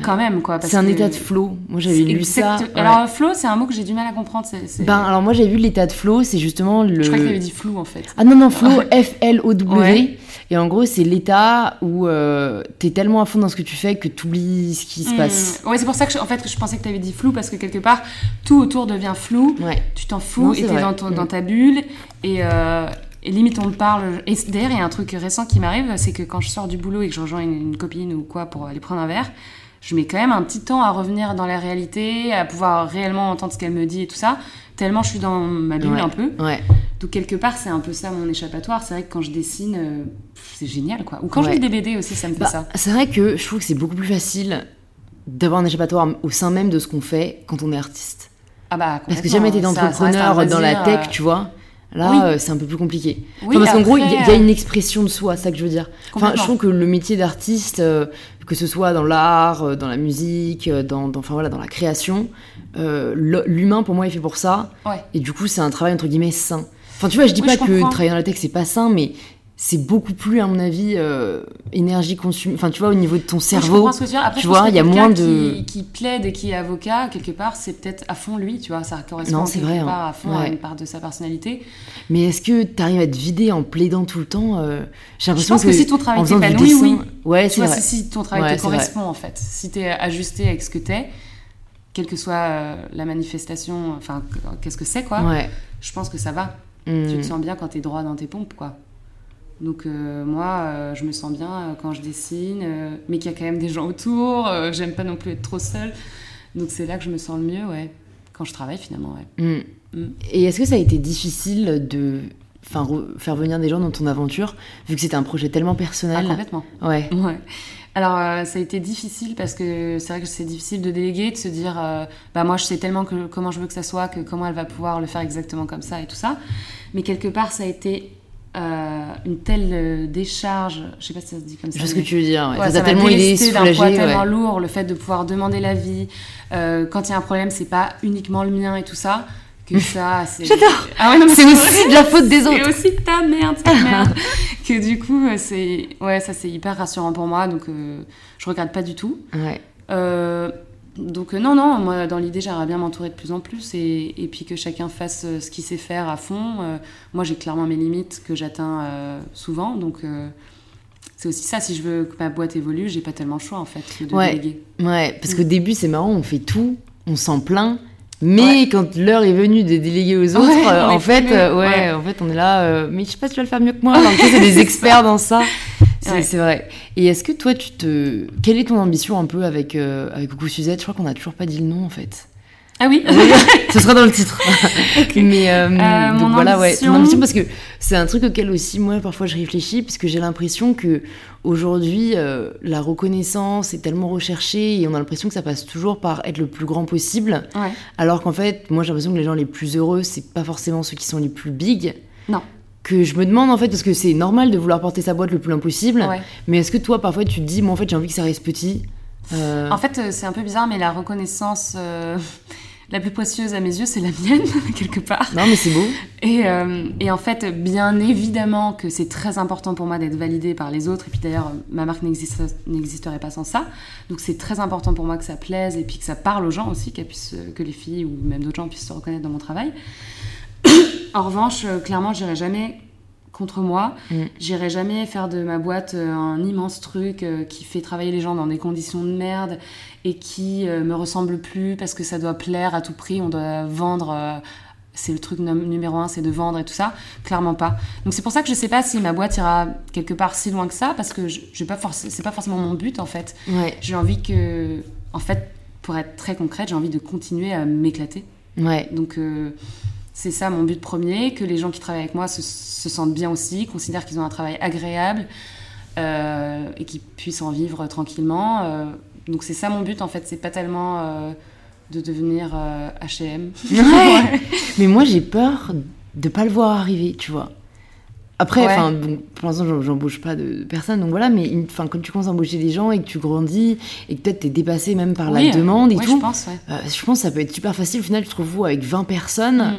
quand même, quoi. C'est un état de flow. Moi j'avais lu ça. ouais. Alors, flow, c'est un mot que j'ai du mal à comprendre. Ben alors moi j'ai vu l'état de flow, c'est justement le. Je crois que tu avais dit flou, en fait. Ah non non flow F L O W. Ouais. Et en gros c'est l'état où euh, t'es tellement à fond dans ce que tu fais que t'oublies ce qui se Hmm. passe. Ouais, c'est pour ça que je, en fait, que je pensais que tu avais dit flou parce que quelque part, tout autour devient flou. Ouais. Tu t'en fous Non, et t'es dans, ton- Mm. dans ta bulle. Et, euh, et limite, on te parle. Et d'ailleurs, il y a un truc récent qui m'arrive c'est que quand je sors du boulot et que je rejoins une, une copine ou quoi pour aller prendre un verre, je mets quand même un petit temps à revenir dans la réalité, à pouvoir réellement entendre ce qu'elle me dit et tout ça. Tellement je suis dans ma bulle Ouais. un peu. Ouais. Donc, quelque part, c'est un peu ça mon échappatoire. C'est vrai que quand je dessine, euh, c'est génial quoi. Ou quand je lis des BD aussi, ça me fait Bah, ça. c'est vrai que je trouve que c'est beaucoup plus facile d'avoir un échappatoire au sein même de ce qu'on fait quand on est artiste. Ah bah, Parce que complètement. jamais t'es un entrepreneur dans la tech, euh, tu vois. Là, oui. euh, c'est un peu plus compliqué. Oui, Enfin, parce qu'en gros, il y, a- y euh, une expression de soi, c'est ça que je veux dire. Enfin, je trouve que le métier d'artiste, euh, que ce soit dans l'art, dans la musique, dans, dans- enfin, voilà, dans la création, euh, l'humain, pour moi, est fait pour ça. Ouais. Et du coup, c'est un travail, entre guillemets, sain. Enfin, tu vois, je dis Oui, pas je que comprends. travailler dans la tech c'est pas sain, mais c'est beaucoup plus, à mon avis, euh, énergie consumée. Enfin, tu vois, au niveau de ton je cerveau. comprends ce que tu. Après, tu je vois, que il y a moins de- Qui, qui plaide et qui est avocat, quelque part, c'est peut-être à fond lui, tu vois. Ça correspond Non, vrai, hein. part à fond à Ouais. une part de sa personnalité. Mais est-ce que t'arrives à te vider en plaidant tout le temps euh, J'ai Je l'impression pense que, si ton travail t'épanouit, dessin- oui. Ouais, Tu vois, vrai. si, ton travail Ouais, te c'est vrai. correspond, en fait. Si t'es ajusté avec ce que t'es, quelle que soit euh, la manifestation, enfin, qu'est-ce que c'est, quoi, Ouais. je pense que ça va. Hmm. Tu te sens bien quand t'es droit dans tes pompes, quoi. Donc euh, moi, euh, je me sens bien euh, quand je dessine, mais qu'il y a quand même des gens autour. J'aime pas non plus être trop seule. Donc c'est là que je me sens le mieux, ouais. Quand je travaille, finalement, ouais. Hmm. Mm. Et est-ce que ça a été difficile de enfin, faire venir des gens dans ton aventure, vu que c'était un projet tellement Ah, personnel complètement. Ouais. Ouais. Alors, ça a été difficile parce que c'est vrai que c'est difficile de déléguer, de se dire, bah moi je sais tellement que, comment je veux que ça soit, que comment elle va pouvoir le faire exactement comme ça et tout ça. Mais quelque part, ça a été euh, une telle euh, décharge, je sais pas si ça se dit comme ça. Je vois ce que tu veux dire. Ouais. Ça ça t'a tellement d'un poids tellement ouais. lourd, le fait de pouvoir demander l'avis. Euh, quand il y a un problème, c'est pas uniquement le mien et tout ça. Que ça, c'est. J'adore. Ah ouais, C'est aussi de la faute des C'est autres. aussi de ta merde, cette merde. que du coup, c'est. Ouais, ça c'est hyper rassurant pour moi, donc je regrette pas du tout. Ouais. Donc euh, non, non, moi dans l'idée j'aimerais bien m'entourer de plus en plus et, et puis que chacun fasse euh, ce qu'il sait faire à fond. Euh, moi j'ai clairement mes limites que j'atteins souvent, donc c'est aussi ça, si je veux que ma boîte évolue, j'ai pas tellement le choix en fait que de Ouais. déléguer. Ouais, parce qu'au début, c'est marrant, on fait tout, on s'en plaint. Mais quand l'heure est venue de déléguer aux autres, Ouais, euh, en fait, euh, ouais, en fait, on est là. euh, mais je sais pas si tu vas le faire mieux que moi. Alors, tu sais, c'est des experts dans ça. C'est Ouais. vrai. Et est-ce que toi, tu te, quelle est ton ambition un peu avec euh, avec Coucou Suzette? Je crois qu'on n'a toujours pas dit le nom en fait. Ah oui Ce sera dans le titre. Mais euh, donc mon voilà, ouais, ton ambition- ambition parce que c'est un truc auquel aussi moi parfois je réfléchis parce que j'ai l'impression que aujourd'hui euh, la reconnaissance est tellement recherchée et on a l'impression que ça passe toujours par être le plus grand possible, Ouais. alors qu'en fait moi j'ai l'impression que les gens les plus heureux c'est pas forcément ceux qui sont les plus big. Non. Que je me demande en fait parce que c'est normal de vouloir porter sa boîte le plus loin possible, Ouais. mais est-ce que toi parfois tu te dis moi en fait j'ai envie que ça reste petit Euh, En fait, euh, c'est un peu bizarre, mais la reconnaissance euh, la plus précieuse à mes yeux, c'est la mienne, quelque part. Non mais c'est beau. Et, euh, et en fait, bien évidemment que c'est très important pour moi d'être validée par les autres. Et puis d'ailleurs, ma marque n'existe- n'existerait pas sans ça. Donc c'est très important pour moi que ça plaise et puis que ça parle aux gens aussi, euh, que les filles ou même d'autres gens puissent se reconnaître dans mon travail. En revanche, euh, clairement, j'irai jamais contre moi. Mm. J'irai jamais faire de ma boîte euh, un immense truc euh, qui fait travailler les gens dans des conditions de merde et qui me ressemble plus parce que ça doit plaire à tout prix, on doit vendre. c'est le truc num- numéro un, c'est de vendre et tout ça. Clairement pas. Donc c'est pour ça que je sais pas si ma boîte ira quelque part si loin que ça parce que vais pas c'est pas forcément mon but en fait. Ouais, J'ai envie que, en fait, pour être très concrète, j'ai envie de continuer à m'éclater. ouais. Donc euh, c'est ça mon but premier, que les gens qui travaillent avec moi se, se sentent bien aussi, considèrent qu'ils ont un travail agréable euh, et qu'ils puissent en vivre tranquillement. Euh, donc c'est ça mon but en fait, c'est pas tellement euh, de devenir H&M. Ouais. Mais moi, j'ai peur de pas le voir arriver, tu vois. Après, Ouais. enfin, bon, pour l'instant, j'em- j'embauche pas de personne, donc voilà. Mais enfin, quand tu commences à embaucher des gens et que tu grandis et que peut-être t'es dépassé même par Oui, la demande et ouais, tout, je pense, ouais. euh, je pense que ça peut être super facile. Au final, tu te retrouves avec 20 personnes. Mm.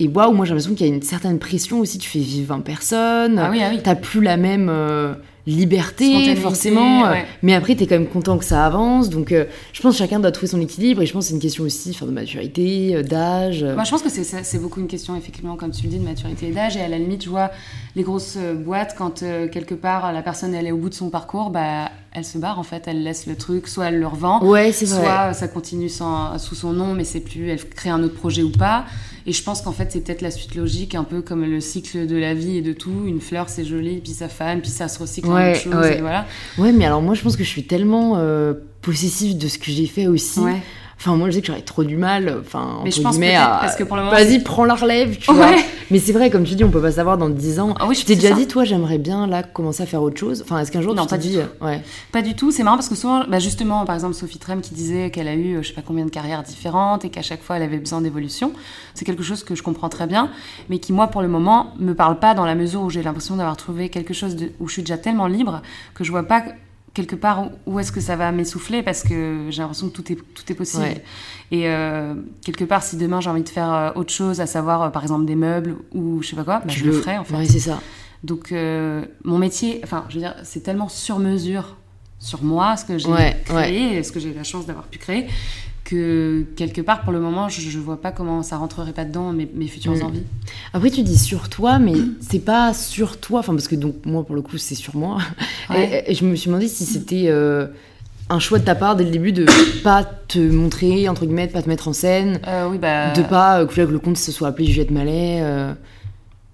Et waouh, moi j'ai l'impression qu'il y a une certaine pression aussi. Tu fais vivre 20 personnes. Ah oui, ah oui. T'as plus la même euh, liberté, forcément. euh, ouais. Mais après, t'es quand même content que ça avance. Donc, euh, je pense que chacun doit trouver son équilibre. Et je pense que c'est une question aussi enfin, de maturité, euh, d'âge. Moi, je pense que c'est- beaucoup une question, effectivement, comme tu le dis, de maturité et d'âge. Et à la limite, je vois les grosses boîtes, quand euh, quelque part la personne elle est au bout de son parcours, bah, elle se barre en fait, elle laisse le truc, soit elle le revend, Ouais, c'est vrai. soit ça continue sans, sous son nom, mais c'est plus, elle crée un autre projet ou pas. Et je pense qu'en fait, c'est peut-être la suite logique, un peu comme le cycle de la vie et de tout. Une fleur, c'est joli, puis ça fane, puis ça se recycle en Ouais, autre chose. ouais. et voilà. Ouais, mais alors moi je pense que je suis tellement euh, possessive de ce que j'ai fait aussi. Ouais. Enfin, moi je sais que j'aurais trop du mal, enfin, Mais je pense guillemets, peut-être à... parce que pour le moment, Vas-y, prends la relève, tu Ouais. vois. Mais c'est vrai, comme tu dis, on peut pas savoir dans 10 ans. Ah oui, t'es c'est déjà ça. dit, toi, j'aimerais bien là commencer à faire autre chose. Enfin, est-ce qu'un jour Non, tu pas du dit, tout. ouais, Pas du tout, c'est marrant parce que souvent, bah justement, par exemple, Sophie Trem qui disait qu'elle a eu euh, je sais pas combien de carrières différentes et qu'à chaque fois elle avait besoin d'évolution, c'est quelque chose que je comprends très bien, mais qui, moi, pour le moment, me parle pas dans la mesure où j'ai l'impression d'avoir trouvé quelque chose de, où je suis déjà tellement libre que je vois pas quelque part où est-ce que ça va m'essouffler parce que j'ai l'impression que tout est, tout est possible. Et euh, quelque part, si demain j'ai envie de faire euh, autre chose, à savoir euh, par exemple des meubles ou je sais pas quoi, bah, je le, ferai en fait. Ouais, c'est ça. Donc mon métier, enfin, je veux dire, c'est tellement sur mesure sur moi, ce que j'ai créé, ce que j'ai la chance d'avoir pu créer, que quelque part, pour le moment, je, ne vois pas comment ça rentrerait pas dedans mes, mes futures mm. envies. Après, tu dis sur toi, mais c'est pas sur toi, enfin parce que donc moi pour le coup c'est sur moi. Et, je me suis demandé si c'était euh, un choix de ta part dès le début de pas te montrer entre guillemets, de pas te mettre en scène, euh, oui, bah... de pas euh, que le compte se soit appelé Juliette Mallet,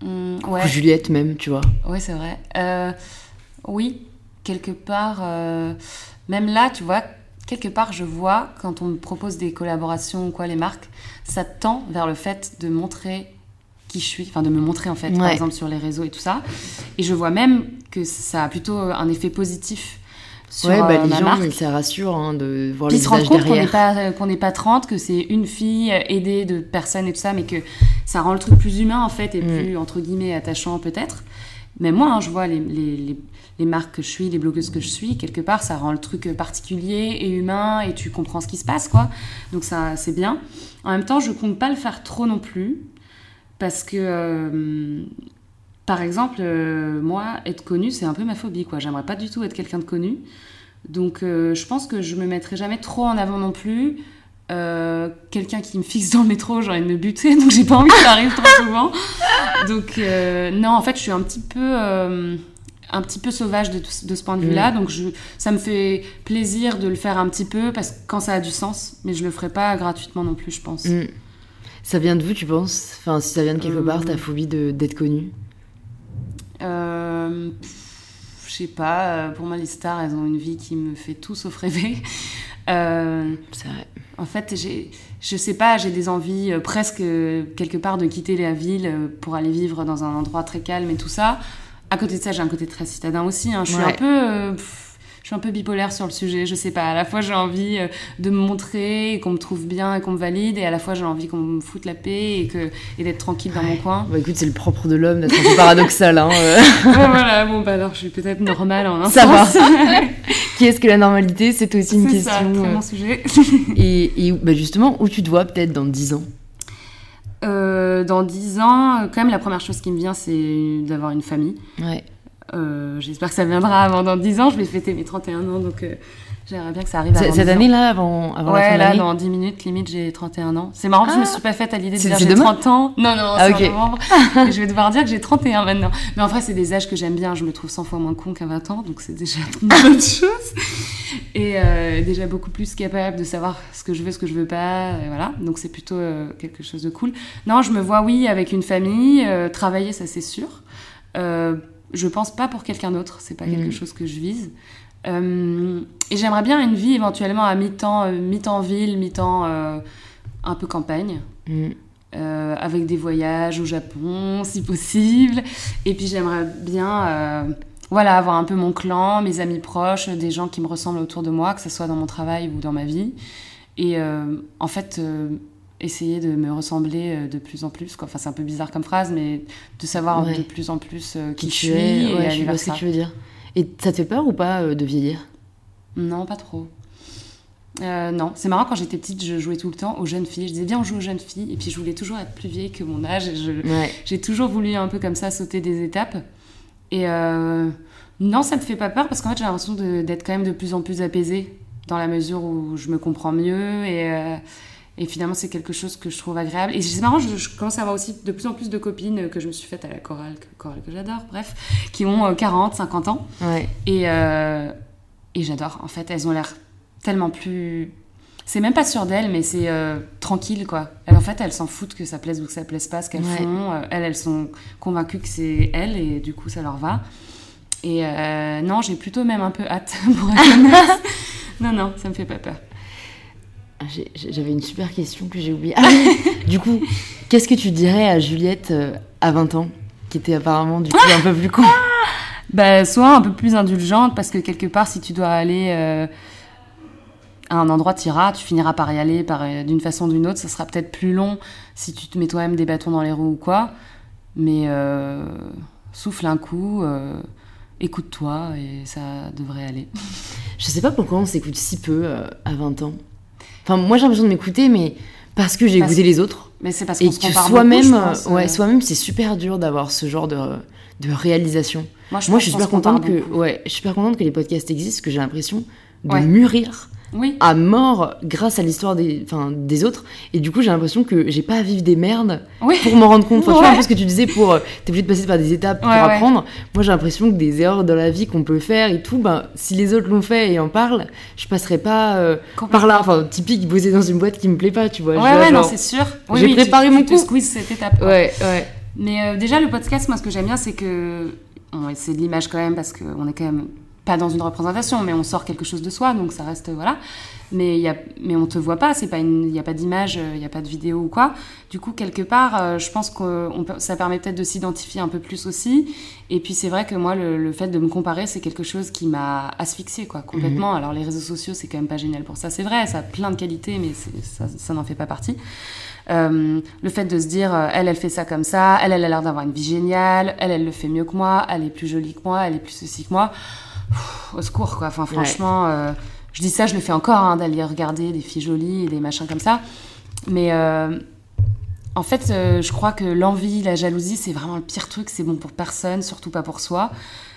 mm, ouais. ou Juliette même, tu vois. Oui, c'est vrai. oui, quelque part, même là, tu vois quelque part, je vois, quand on me propose des collaborations ou quoi, les marques, ça tend vers le fait de montrer qui je suis, enfin de me montrer en fait, par exemple sur les réseaux et tout ça. Et je vois même que ça a plutôt un effet positif sur ouais, bah, euh, les gens, marque. ça rassure hein, de voir les se rendent compte qu'on n'est pas pas 30, que c'est une fille aidée de personnes et tout ça, mais que ça rend le truc plus humain en fait et mm. plus entre guillemets attachant peut-être. Mais moi, hein, je vois les, les, les marques que je suis, les blogueuses que je suis, quelque part, ça rend le truc particulier et humain et tu comprends ce qui se passe, quoi. Donc ça, c'est bien. En même temps, je compte pas le faire trop non plus parce que, euh, par exemple, euh, moi, être connue, c'est un peu ma phobie, quoi. J'aimerais pas du tout être quelqu'un de connu. Donc euh, je pense que je me mettrai jamais trop en avant non plus. quelqu'un qui me fixe dans le métro, j'ai envie de me buter, donc j'ai pas envie que ça arrive trop souvent. Donc non, en fait, je suis un petit peu un petit peu sauvage de, de ce point de vue-là. Mm. Donc je, ça me fait plaisir de le faire un petit peu parce que quand ça a du sens, mais je le ferai pas gratuitement non plus, je pense. Mm. Ça vient de vous, tu penses? Enfin, si ça vient de quelque part, ta euh. phobie d'être connue? Euh, Je sais pas. Euh, pour moi, les stars, elles ont une vie qui me fait tout sauf rêver. Euh, C'est vrai. En fait, j'ai, je sais pas, j'ai des envies presque quelque part de quitter la ville pour aller vivre dans un endroit très calme et tout ça. À côté de ça, j'ai un côté très citadin aussi. Hein. Je suis un peu. Euh, je suis un peu bipolaire sur le sujet, je sais pas. À la fois, j'ai envie euh, de me montrer, qu'on me trouve bien et qu'on me valide, et à la fois, j'ai envie qu'on me foute la paix et, que, et d'être tranquille dans mon coin. Bah écoute, c'est le propre de l'homme d'être un peu paradoxal. Hein, euh. voilà, bon, bah alors, je suis peut-être normale en un Ça va. Qui est-ce que la normalité? C'est aussi une question. C'est ça, mon sujet. et, et bah justement, où tu te vois peut-être dans 10 ans? Euh, dans 10 ans, euh, quand même, la première chose qui me vient, c'est d'avoir une famille. Ouais. Euh, j'espère que ça viendra avant dans 10 ans. Je vais fêter mes 31 ans, donc J'aimerais bien que ça arrive avant Cette année-là, avant, avant ouais, la fin là, dans 10 minutes, limite, j'ai 31 ans. C'est marrant, que je me ah. suis pas faite à l'idée de dire j'ai 30 ans. Non, non, ah, c'est en je vais devoir dire que j'ai 31 maintenant. Mais en vrai, c'est des âges que j'aime bien. Je me trouve 100 fois moins con qu'à 20 ans, donc c'est déjà une bonne chose. Et euh, déjà beaucoup plus capable de savoir ce que je veux, ce que je veux pas. Et voilà, donc c'est plutôt euh, quelque chose de cool. Non, je me vois, oui, avec une famille, euh, travailler, ça c'est sûr. je pense pas pour quelqu'un d'autre, c'est pas quelque mm. chose que je vise. Euh, et j'aimerais bien une vie éventuellement à mi-temps, euh, mi-temps ville, mi-temps euh, un peu campagne. Mm. avec des voyages au Japon, si possible. Et puis j'aimerais bien voilà, avoir un peu mon clan, mes amis proches, des gens qui me ressemblent autour de moi, que ce soit dans mon travail ou dans ma vie. Et en fait, essayer de me ressembler de plus en plus. Quoi. Enfin, c'est un peu bizarre comme phrase, mais de savoir de plus en plus qui, je suis. et ouais, je vois ce que tu veux dire. Et ça te fait peur ou pas euh, de vieillir? Non, pas trop. Euh, non, c'est marrant, quand j'étais petite, je jouais tout le temps aux jeunes filles. Je disais, viens, on joue aux jeunes filles. Et puis, je voulais toujours être plus vieille que mon âge. J'ai toujours voulu un peu comme ça sauter des étapes. Et euh, non, ça me fait pas peur parce qu'en fait, j'ai l'impression d'être quand même de plus en plus apaisée dans la mesure où je me comprends mieux et, et finalement, c'est quelque chose que je trouve agréable. Et c'est marrant, je, commence à avoir aussi de plus en plus de copines que je me suis faites à la chorale, chorale que j'adore, bref, qui ont 40, euh, 50 ans. Et, euh, et j'adore. En fait, elles ont l'air tellement plus. C'est même pas sûr d'elles, mais c'est euh, tranquille, quoi. Elles, en fait, elles s'en foutent que ça plaise ou que ça plaise pas, ce qu'elles font. elles, elles sont convaincues que c'est elles, et du coup, ça leur va. Et non, j'ai plutôt même un peu hâte pour être non, non, ça me fait pas peur. Ah, j'avais une super question que j'ai oubliée. Ah, du coup, qu'est-ce que tu dirais à Juliette euh, à 20 ans, qui était apparemment du coup un peu plus con? Bah, Soit un peu plus indulgente, parce que quelque part, si tu dois aller euh, à un endroit, tu iras, tu finiras par y aller euh, d'une façon ou d'une autre. Ça sera peut-être plus long si tu te mets toi-même des bâtons dans les roues ou quoi. Mais souffle un coup écoute-toi et ça devrait aller. Je sais pas pourquoi on s'écoute si peu à 20 ans. Enfin, moi j'ai l'impression de m'écouter, mais parce que j'ai écouté les autres. Mais c'est parce qu'on se que compare soi-même, ouais, euh. soi-même, c'est super dur d'avoir ce genre de, de réalisation. Moi, je, Moi, pense je suis super contente que, beaucoup. ouais, je suis super contente que les podcasts existent, parce que j'ai l'impression de Ouais. mûrir Oui. à mort grâce à l'histoire des, enfin, des autres. Et du coup, j'ai l'impression que j'ai pas à vivre des merdes Oui. pour m'en rendre compte. Enfin, tu vois Ouais. un peu ce que tu disais pour, euh, t'es obligé de passer par des étapes pour Ouais, ouais. apprendre. Moi, j'ai l'impression que des erreurs dans la vie qu'on peut faire et tout, ben, si les autres l'ont fait et en parlent, je passerai pas euh, par là. Enfin, typique, bosser dans une boîte qui me plaît pas, tu vois. Ouais, ouais, non, c'est sûr. Oui, j'ai oui, tu- préparé tu, mon te coup. squeeze cette étape. quoi. Ouais, ouais. Mais euh, déjà, le podcast, moi, ce que j'aime bien, c'est que. C'est de l'image quand même, parce qu'on est quand même pas dans une représentation, mais on sort quelque chose de soi, donc ça reste. voilà. Mais, il y a, mais on te voit pas, c'est pas une- il n'y a pas d'image, euh, il n'y a pas de vidéo ou quoi. Du coup, quelque part, euh, je pense que ça permet peut-être de s'identifier un peu plus aussi. Et puis, c'est vrai que moi, le, le fait de me comparer, c'est quelque chose qui m'a asphyxiée, quoi, complètement. Alors, les réseaux sociaux, c'est quand même pas génial pour ça. C'est vrai, ça a plein de qualités, mais ça, ça n'en fait pas partie. Euh, le fait de se dire, euh, elle, elle fait ça comme ça, elle, elle a l'air d'avoir une vie géniale, elle, elle le fait mieux que moi, elle est plus jolie que moi, elle est plus ceci que moi. Pff, au secours, quoi. Enfin, franchement, euh, je dis ça, je le fais encore, hein, d'aller regarder des filles jolies et des machins comme ça. Mais euh, en fait, euh, je crois que l'envie, la jalousie, c'est vraiment le pire truc. C'est bon pour personne, surtout pas pour soi.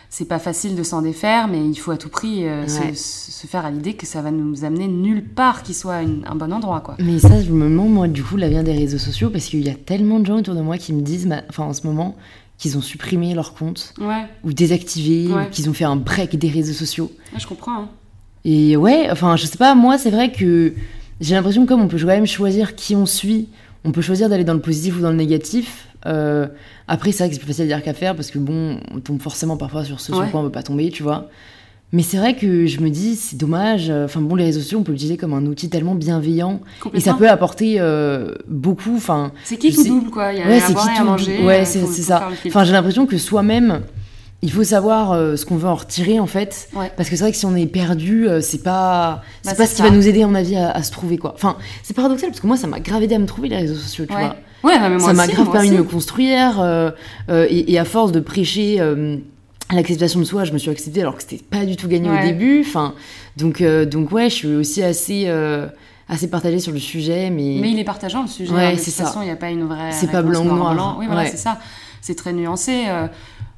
C'est pas facile de s'en défaire, mais il faut à tout prix euh, se- Ouais. se, se faire à l'idée que ça va nous amener nulle part qui soit une- un bon endroit, quoi. Mais ça, je me demande, moi, du coup, la vient des réseaux sociaux, parce qu'il y a tellement de gens autour de moi qui me disent, enfin, en ce moment, qu'ils ont supprimé leur compte, Ouais, ou désactivé, Ouais. ou qu'ils ont fait un break des réseaux sociaux. ouais, je comprends. hein. Et ouais, enfin, je sais pas, moi, c'est vrai que j'ai l'impression que comme on peut quand même choisir qui on suit, on peut choisir d'aller dans le positif ou dans le négatif. Euh, après, c'est vrai que c'est plus facile à dire qu'à faire, parce que bon, on tombe forcément parfois sur ce sur quoi on veut pas tomber, tu vois. Mais c'est vrai que je me dis, c'est dommage. euh, Enfin bon, les réseaux sociaux, on peut l'utiliser comme un outil tellement bienveillant. Et ça peut apporter euh, beaucoup. Enfin, C'est qui tout sais- double, quoi? Il y a ouais, c'est qui tout manger. Ouais, euh, c'est ça. Enfin, j'ai l'impression que soi-même, il faut savoir euh, ce qu'on veut en retirer en fait. Ouais. Parce que c'est vrai que si on est perdu, euh, c'est pas, c'est Bah, pas ce qui va nous aider, à mon avis, à, à se trouver quoi. Enfin, c'est paradoxal parce que moi, ça m'a grave aidé à me trouver les réseaux sociaux, tu Ouais. vois. Ouais, mais moi ça m'a grave permis de me construire et, à force de prêcher l'acceptation de soi, je me suis acceptée alors que c'était pas du tout gagné au début. Enfin, donc, euh, donc ouais, je suis aussi assez, euh, assez partagée sur le sujet, mais, Mais il est partageant le sujet. Ouais, hein, de toute ça. façon, il n'y a pas une vraie. C'est pas blanc ou noir, blanc. Oui, voilà, Ouais. c'est ça. C'est très nuancé. euh,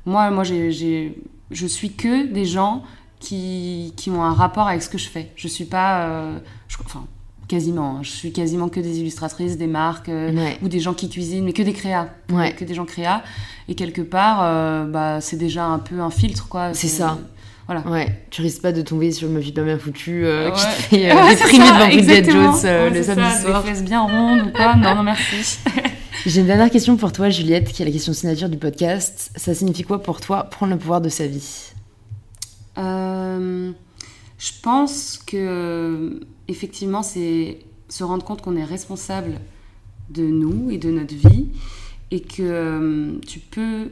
moi, moi, j'ai, j'ai- je suis que des gens qui, qui ont un rapport avec ce que je fais. Je suis pas, euh, je- enfin, quasiment. hein, je suis quasiment que des illustratrices, des marques euh, Ouais. ou des gens qui cuisinent, mais que des créas, Ouais. que des gens créas. Et quelque part, euh, bah, c'est déjà un peu un filtre, quoi. C'est ça. Voilà. Ouais, tu risques pas de tomber sur une meuf pas bien foutue euh, qui Ouais. te fait déprimer devant Bridget. Jones euh, le samedi ça, soir. Des fesses bien rondes ou quoi Non, non, merci. J'ai une dernière question pour toi, Juliette, qui est la question signature du podcast. Ça signifie quoi pour toi prendre le pouvoir de sa vie? Je pense que effectivement, c'est se rendre compte qu'on est responsable de nous et de notre vie et que euh, tu peux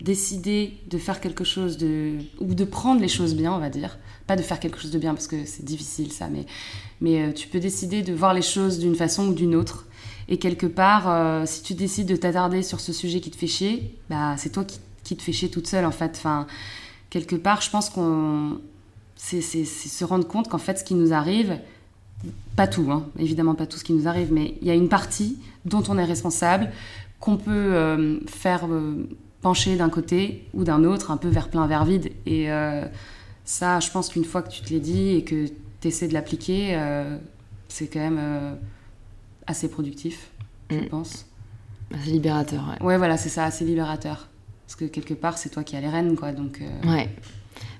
décider de faire quelque chose de ou de prendre les choses bien, on va dire, pas de faire quelque chose de bien parce que c'est difficile ça, mais mais euh, tu peux décider de voir les choses d'une façon ou d'une autre. Et quelque part, euh, si tu décides de t'attarder sur ce sujet qui te fait chier, bah c'est toi qui, te fais chier toute seule en fait. Enfin, quelque part, je pense qu'on c'est se rendre compte qu'en fait, ce qui nous arrive, pas tout, hein, évidemment pas tout ce qui nous arrive, mais il y a une partie dont on est responsable, qu'on peut euh, faire euh, pencher d'un côté ou d'un autre, un peu vers plein, vers vide. Et euh, ça, je pense qu'une fois que tu te l'es dit et que tu essaies de l'appliquer, c'est quand même assez productif, je Mm. pense. C'est libérateur, ouais. Ouais, voilà, c'est ça, assez libérateur. Parce que quelque part, c'est toi qui as les rênes, quoi. Donc, Ouais.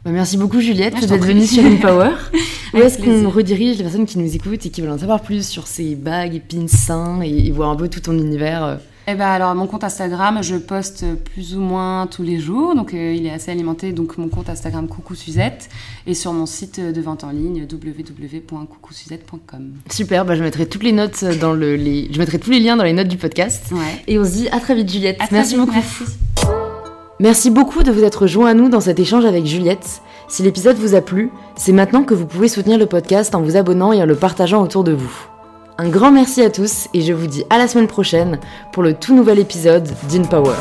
Bah, merci beaucoup Juliette d'être venue sur Empower. Où est-ce qu'on redirige les personnes qui nous écoutent et qui veulent en savoir plus sur ces bagues et pins sains et, et voir un peu tout ton univers euh, Eh ben alors mon compte Instagram, je poste plus ou moins tous les jours, donc euh, il est assez alimenté. Donc mon compte Instagram Coucou Suzette et sur mon site de vente en ligne www.coucousuzette.com. Super, bah, je mettrai toutes les notes dans le, les... je mettrai tous les liens dans les notes du podcast. Ouais. Et on se dit à très vite Juliette. À merci vite, beaucoup. Merci. Merci beaucoup de vous être joint à nous dans cet échange avec Juliette. Si l'épisode vous a plu, c'est maintenant que vous pouvez soutenir le podcast en vous abonnant et en le partageant autour de vous. Un grand merci à tous et je vous dis à la semaine prochaine pour le tout nouvel épisode d'InPower.